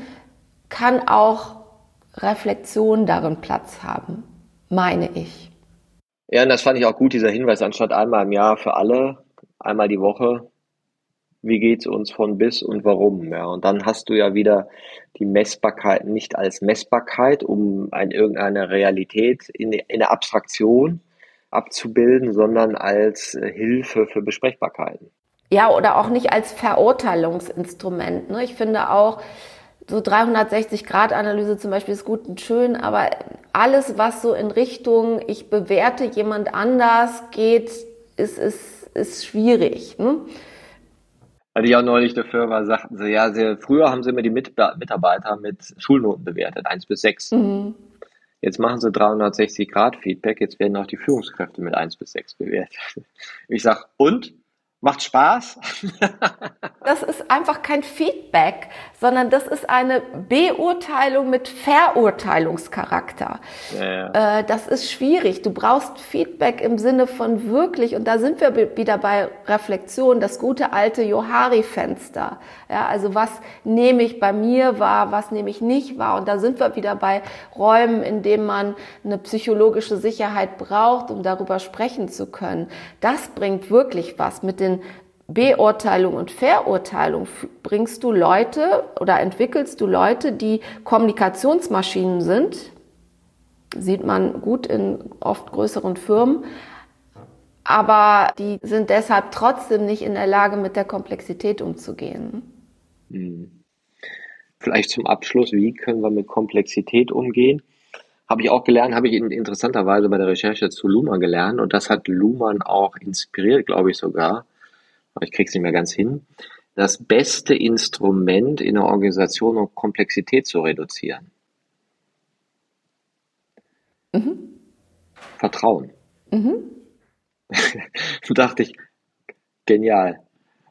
kann auch Reflexion darin Platz haben, meine ich. Ja, und das fand ich auch gut, dieser Hinweis, anstatt einmal im Jahr für alle, einmal die Woche, wie geht's uns von bis und warum. Ja. Und dann hast du ja wieder die Messbarkeit nicht als Messbarkeit, um ein, irgendeine Realität in, in der Abstraktion abzubilden, sondern als äh, Hilfe für Besprechbarkeiten. Ja, oder auch nicht als Verurteilungsinstrument. Ne? Ich finde auch, so 360-Grad-Analyse zum Beispiel ist gut und schön, aber alles, was so in Richtung, ich bewerte jemand anders geht, ist, ist, ist schwierig. Ne? Hatte ich auch neulich der Firma, sagten sie, ja, sie, früher haben sie immer die Mitarbeiter mit Schulnoten bewertet, eins bis sechs. Mhm. Jetzt machen sie 360 Grad Feedback, jetzt werden auch die Führungskräfte mit eins bis sechs bewertet. Ich sag, und? Macht Spaß? das ist einfach kein Feedback, sondern das ist eine Beurteilung mit Verurteilungscharakter. Ja, ja. Äh, das ist schwierig. Du brauchst Feedback im Sinne von wirklich, und da sind wir wieder bei Reflexion, das gute alte Johari-Fenster. Ja, also was nehme ich bei mir wahr, was nehme ich nicht wahr? Und da sind wir wieder bei Räumen, in denen man eine psychologische Sicherheit braucht, um darüber sprechen zu können. Das bringt wirklich was mit den in Beurteilung und Verurteilung bringst du Leute oder entwickelst du Leute, die Kommunikationsmaschinen sind. Sieht man gut in oft größeren Firmen. Aber die sind deshalb trotzdem nicht in der Lage, mit der Komplexität umzugehen. Hm. Vielleicht zum Abschluss, wie können wir mit Komplexität umgehen? Habe ich auch gelernt, habe ich interessanterweise bei der Recherche zu Luhmann gelernt und das hat Luhmann auch inspiriert, glaube ich sogar ich krieg's nicht mehr ganz hin, das beste Instrument in der Organisation, um Komplexität zu reduzieren. Mhm. Vertrauen. Mhm. dachte ich, genial.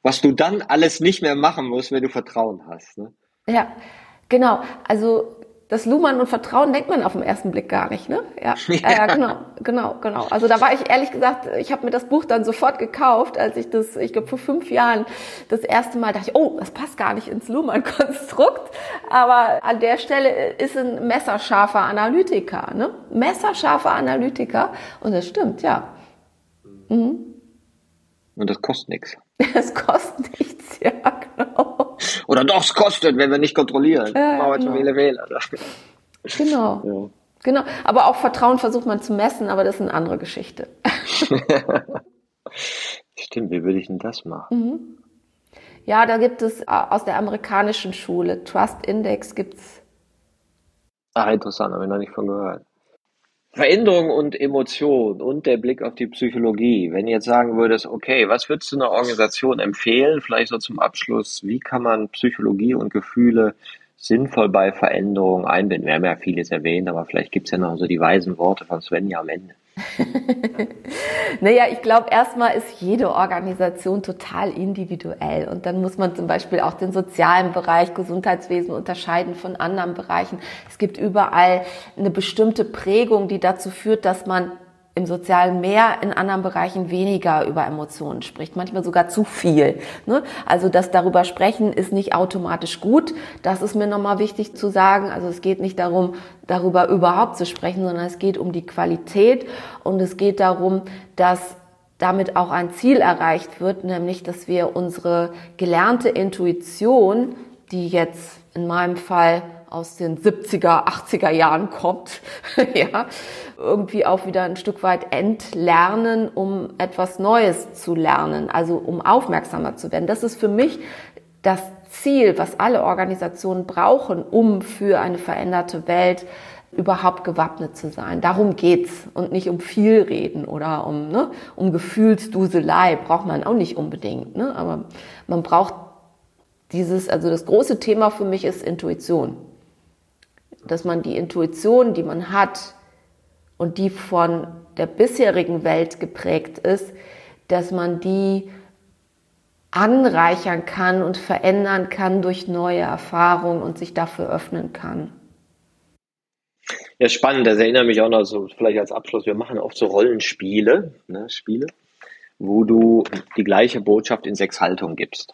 Was du dann alles nicht mehr machen musst, wenn du Vertrauen hast. Ne? Ja, genau. Also das Luhmann und Vertrauen denkt man auf den ersten Blick gar nicht, ne? Ja, ja. ja genau, genau, genau. Also da war ich ehrlich gesagt, ich habe mir das Buch dann sofort gekauft, als ich das, ich glaube vor fünf Jahren das erste Mal dachte ich, oh, das passt gar nicht ins Luhmann-Konstrukt. Aber an der Stelle ist ein messerscharfer Analytiker, ne? Messerscharfer Analytiker. Und das stimmt, ja. Mhm. Und das kostet nichts. Es kostet nichts, ja, genau. Oder doch, es kostet, wenn wir nicht kontrollieren. Ja, wir genau. viele Wähler. Genau. Ja. Genau. Aber auch Vertrauen versucht man zu messen, aber das ist eine andere Geschichte. Stimmt, wie würde ich denn das machen? Mhm. Ja, da gibt es äh, aus der amerikanischen Schule, Trust Index gibt's. Ah, interessant, habe ich noch nicht von gehört. Veränderung und Emotion und der Blick auf die Psychologie. Wenn du jetzt sagen würdest, okay, was würdest du einer Organisation empfehlen? Vielleicht so zum Abschluss, wie kann man Psychologie und Gefühle sinnvoll bei Veränderungen einbinden? Wir haben ja vieles erwähnt, aber vielleicht gibt es ja noch so die weisen Worte von Svenja am Ende. naja, ich glaube, erstmal ist jede Organisation total individuell. Und dann muss man zum Beispiel auch den sozialen Bereich, Gesundheitswesen unterscheiden von anderen Bereichen. Es gibt überall eine bestimmte Prägung, die dazu führt, dass man im Sozialen mehr, in anderen Bereichen weniger über Emotionen spricht, manchmal sogar zu viel. Ne? Also das darüber sprechen ist nicht automatisch gut. Das ist mir nochmal wichtig zu sagen. Also es geht nicht darum, darüber überhaupt zu sprechen, sondern es geht um die Qualität und es geht darum, dass damit auch ein Ziel erreicht wird, nämlich dass wir unsere gelernte Intuition, die jetzt in meinem Fall aus den 70er, 80er Jahren kommt, ja, irgendwie auch wieder ein Stück weit entlernen, um etwas Neues zu lernen, also um aufmerksamer zu werden. Das ist für mich das Ziel, was alle Organisationen brauchen, um für eine veränderte Welt überhaupt gewappnet zu sein. Darum geht's und nicht um viel reden oder um ne, um Gefühlsduselei braucht man auch nicht unbedingt. Ne? Aber man braucht dieses, also das große Thema für mich ist Intuition dass man die Intuition, die man hat und die von der bisherigen Welt geprägt ist, dass man die anreichern kann und verändern kann durch neue Erfahrungen und sich dafür öffnen kann. Ja, spannend. Das erinnert mich auch noch so, vielleicht als Abschluss. Wir machen oft so Rollenspiele, ne, Spiele, wo du die gleiche Botschaft in sechs Haltungen gibst.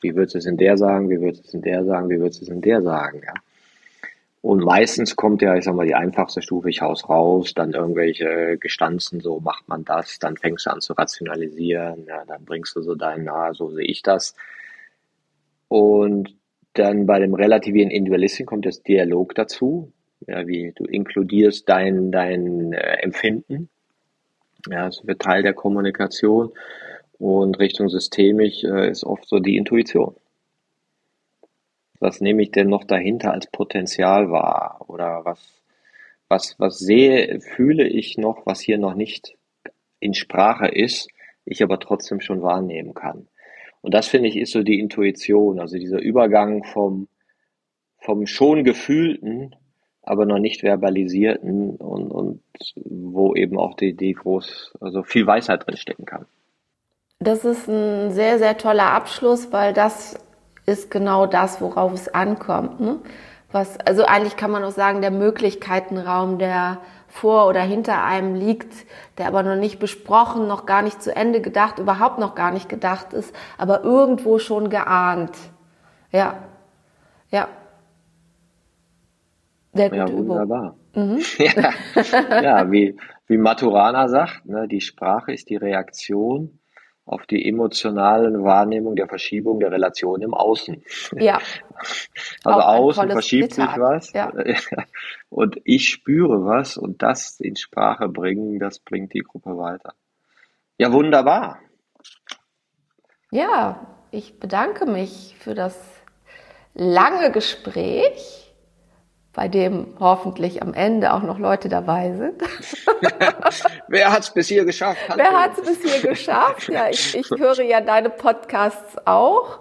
Wie würdest du es in der sagen? Wie würdest du es in der sagen? Wie würdest du es in der sagen? Ja. Und meistens kommt ja, ich sag mal, die einfachste Stufe, ich haus raus, dann irgendwelche Gestanzen, so macht man das, dann fängst du an zu rationalisieren, ja, dann bringst du so dein, na, so sehe ich das. Und dann bei dem relativieren Individualisten kommt das Dialog dazu, ja, wie du inkludierst dein, dein äh, Empfinden, ja, das wird Teil der Kommunikation und Richtung systemisch äh, ist oft so die Intuition was nehme ich denn noch dahinter als Potenzial wahr? Oder was, was, was sehe, fühle ich noch, was hier noch nicht in Sprache ist, ich aber trotzdem schon wahrnehmen kann. Und das finde ich ist so die Intuition, also dieser Übergang vom, vom schon gefühlten, aber noch nicht verbalisierten und, und wo eben auch die, die groß, also viel Weisheit drin stecken kann. Das ist ein sehr, sehr toller Abschluss, weil das ist genau das, worauf es ankommt. Ne? Was, also eigentlich kann man auch sagen, der Möglichkeitenraum, der vor oder hinter einem liegt, der aber noch nicht besprochen, noch gar nicht zu Ende gedacht, überhaupt noch gar nicht gedacht ist, aber irgendwo schon geahnt. Ja, ja. Sehr gute ja, wunderbar. Mhm. ja, ja, wie, wie Maturana sagt, ne, die Sprache ist die Reaktion auf die emotionale Wahrnehmung der Verschiebung der Relation im Außen. Ja. Also außen verschiebt Zitat. sich was ja. und ich spüre was und das in Sprache bringen, das bringt die Gruppe weiter. Ja, wunderbar. Ja, ich bedanke mich für das lange Gespräch bei dem hoffentlich am Ende auch noch Leute dabei sind. Wer hat es bis hier geschafft? Wer hat es bis hier geschafft? Ja, ich, ich höre ja deine Podcasts auch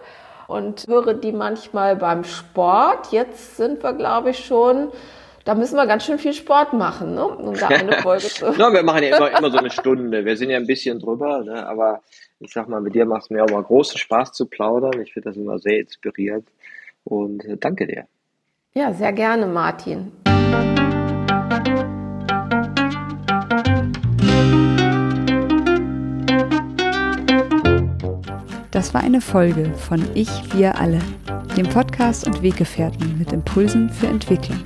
und höre die manchmal beim Sport. Jetzt sind wir, glaube ich, schon da müssen wir ganz schön viel Sport machen, ne? um da eine Folge zu. no, wir machen ja immer, immer so eine Stunde. Wir sind ja ein bisschen drüber, ne? aber ich sag mal, mit dir macht es mir auch mal großen Spaß zu plaudern. Ich finde das immer sehr inspiriert und äh, danke dir. Ja, sehr gerne, Martin. Das war eine Folge von Ich, wir alle, dem Podcast und Weggefährten mit Impulsen für Entwicklung.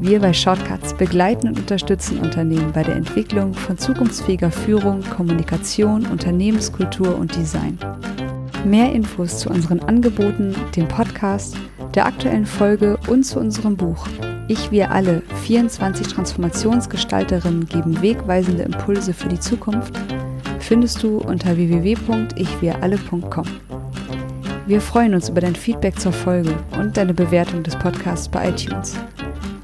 Wir bei Shortcuts begleiten und unterstützen Unternehmen bei der Entwicklung von zukunftsfähiger Führung, Kommunikation, Unternehmenskultur und Design. Mehr Infos zu unseren Angeboten, dem Podcast, der aktuellen Folge und zu unserem Buch Ich, wir alle, 24 Transformationsgestalterinnen geben wegweisende Impulse für die Zukunft findest du unter www.ichwiralle.com. Wir freuen uns über dein Feedback zur Folge und deine Bewertung des Podcasts bei iTunes.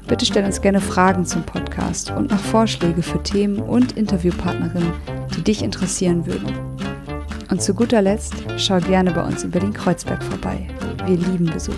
Bitte stell uns gerne Fragen zum Podcast und noch Vorschläge für Themen und Interviewpartnerinnen, die dich interessieren würden. Und zu guter Letzt schau gerne bei uns über den Kreuzberg vorbei. Wir lieben Besuch.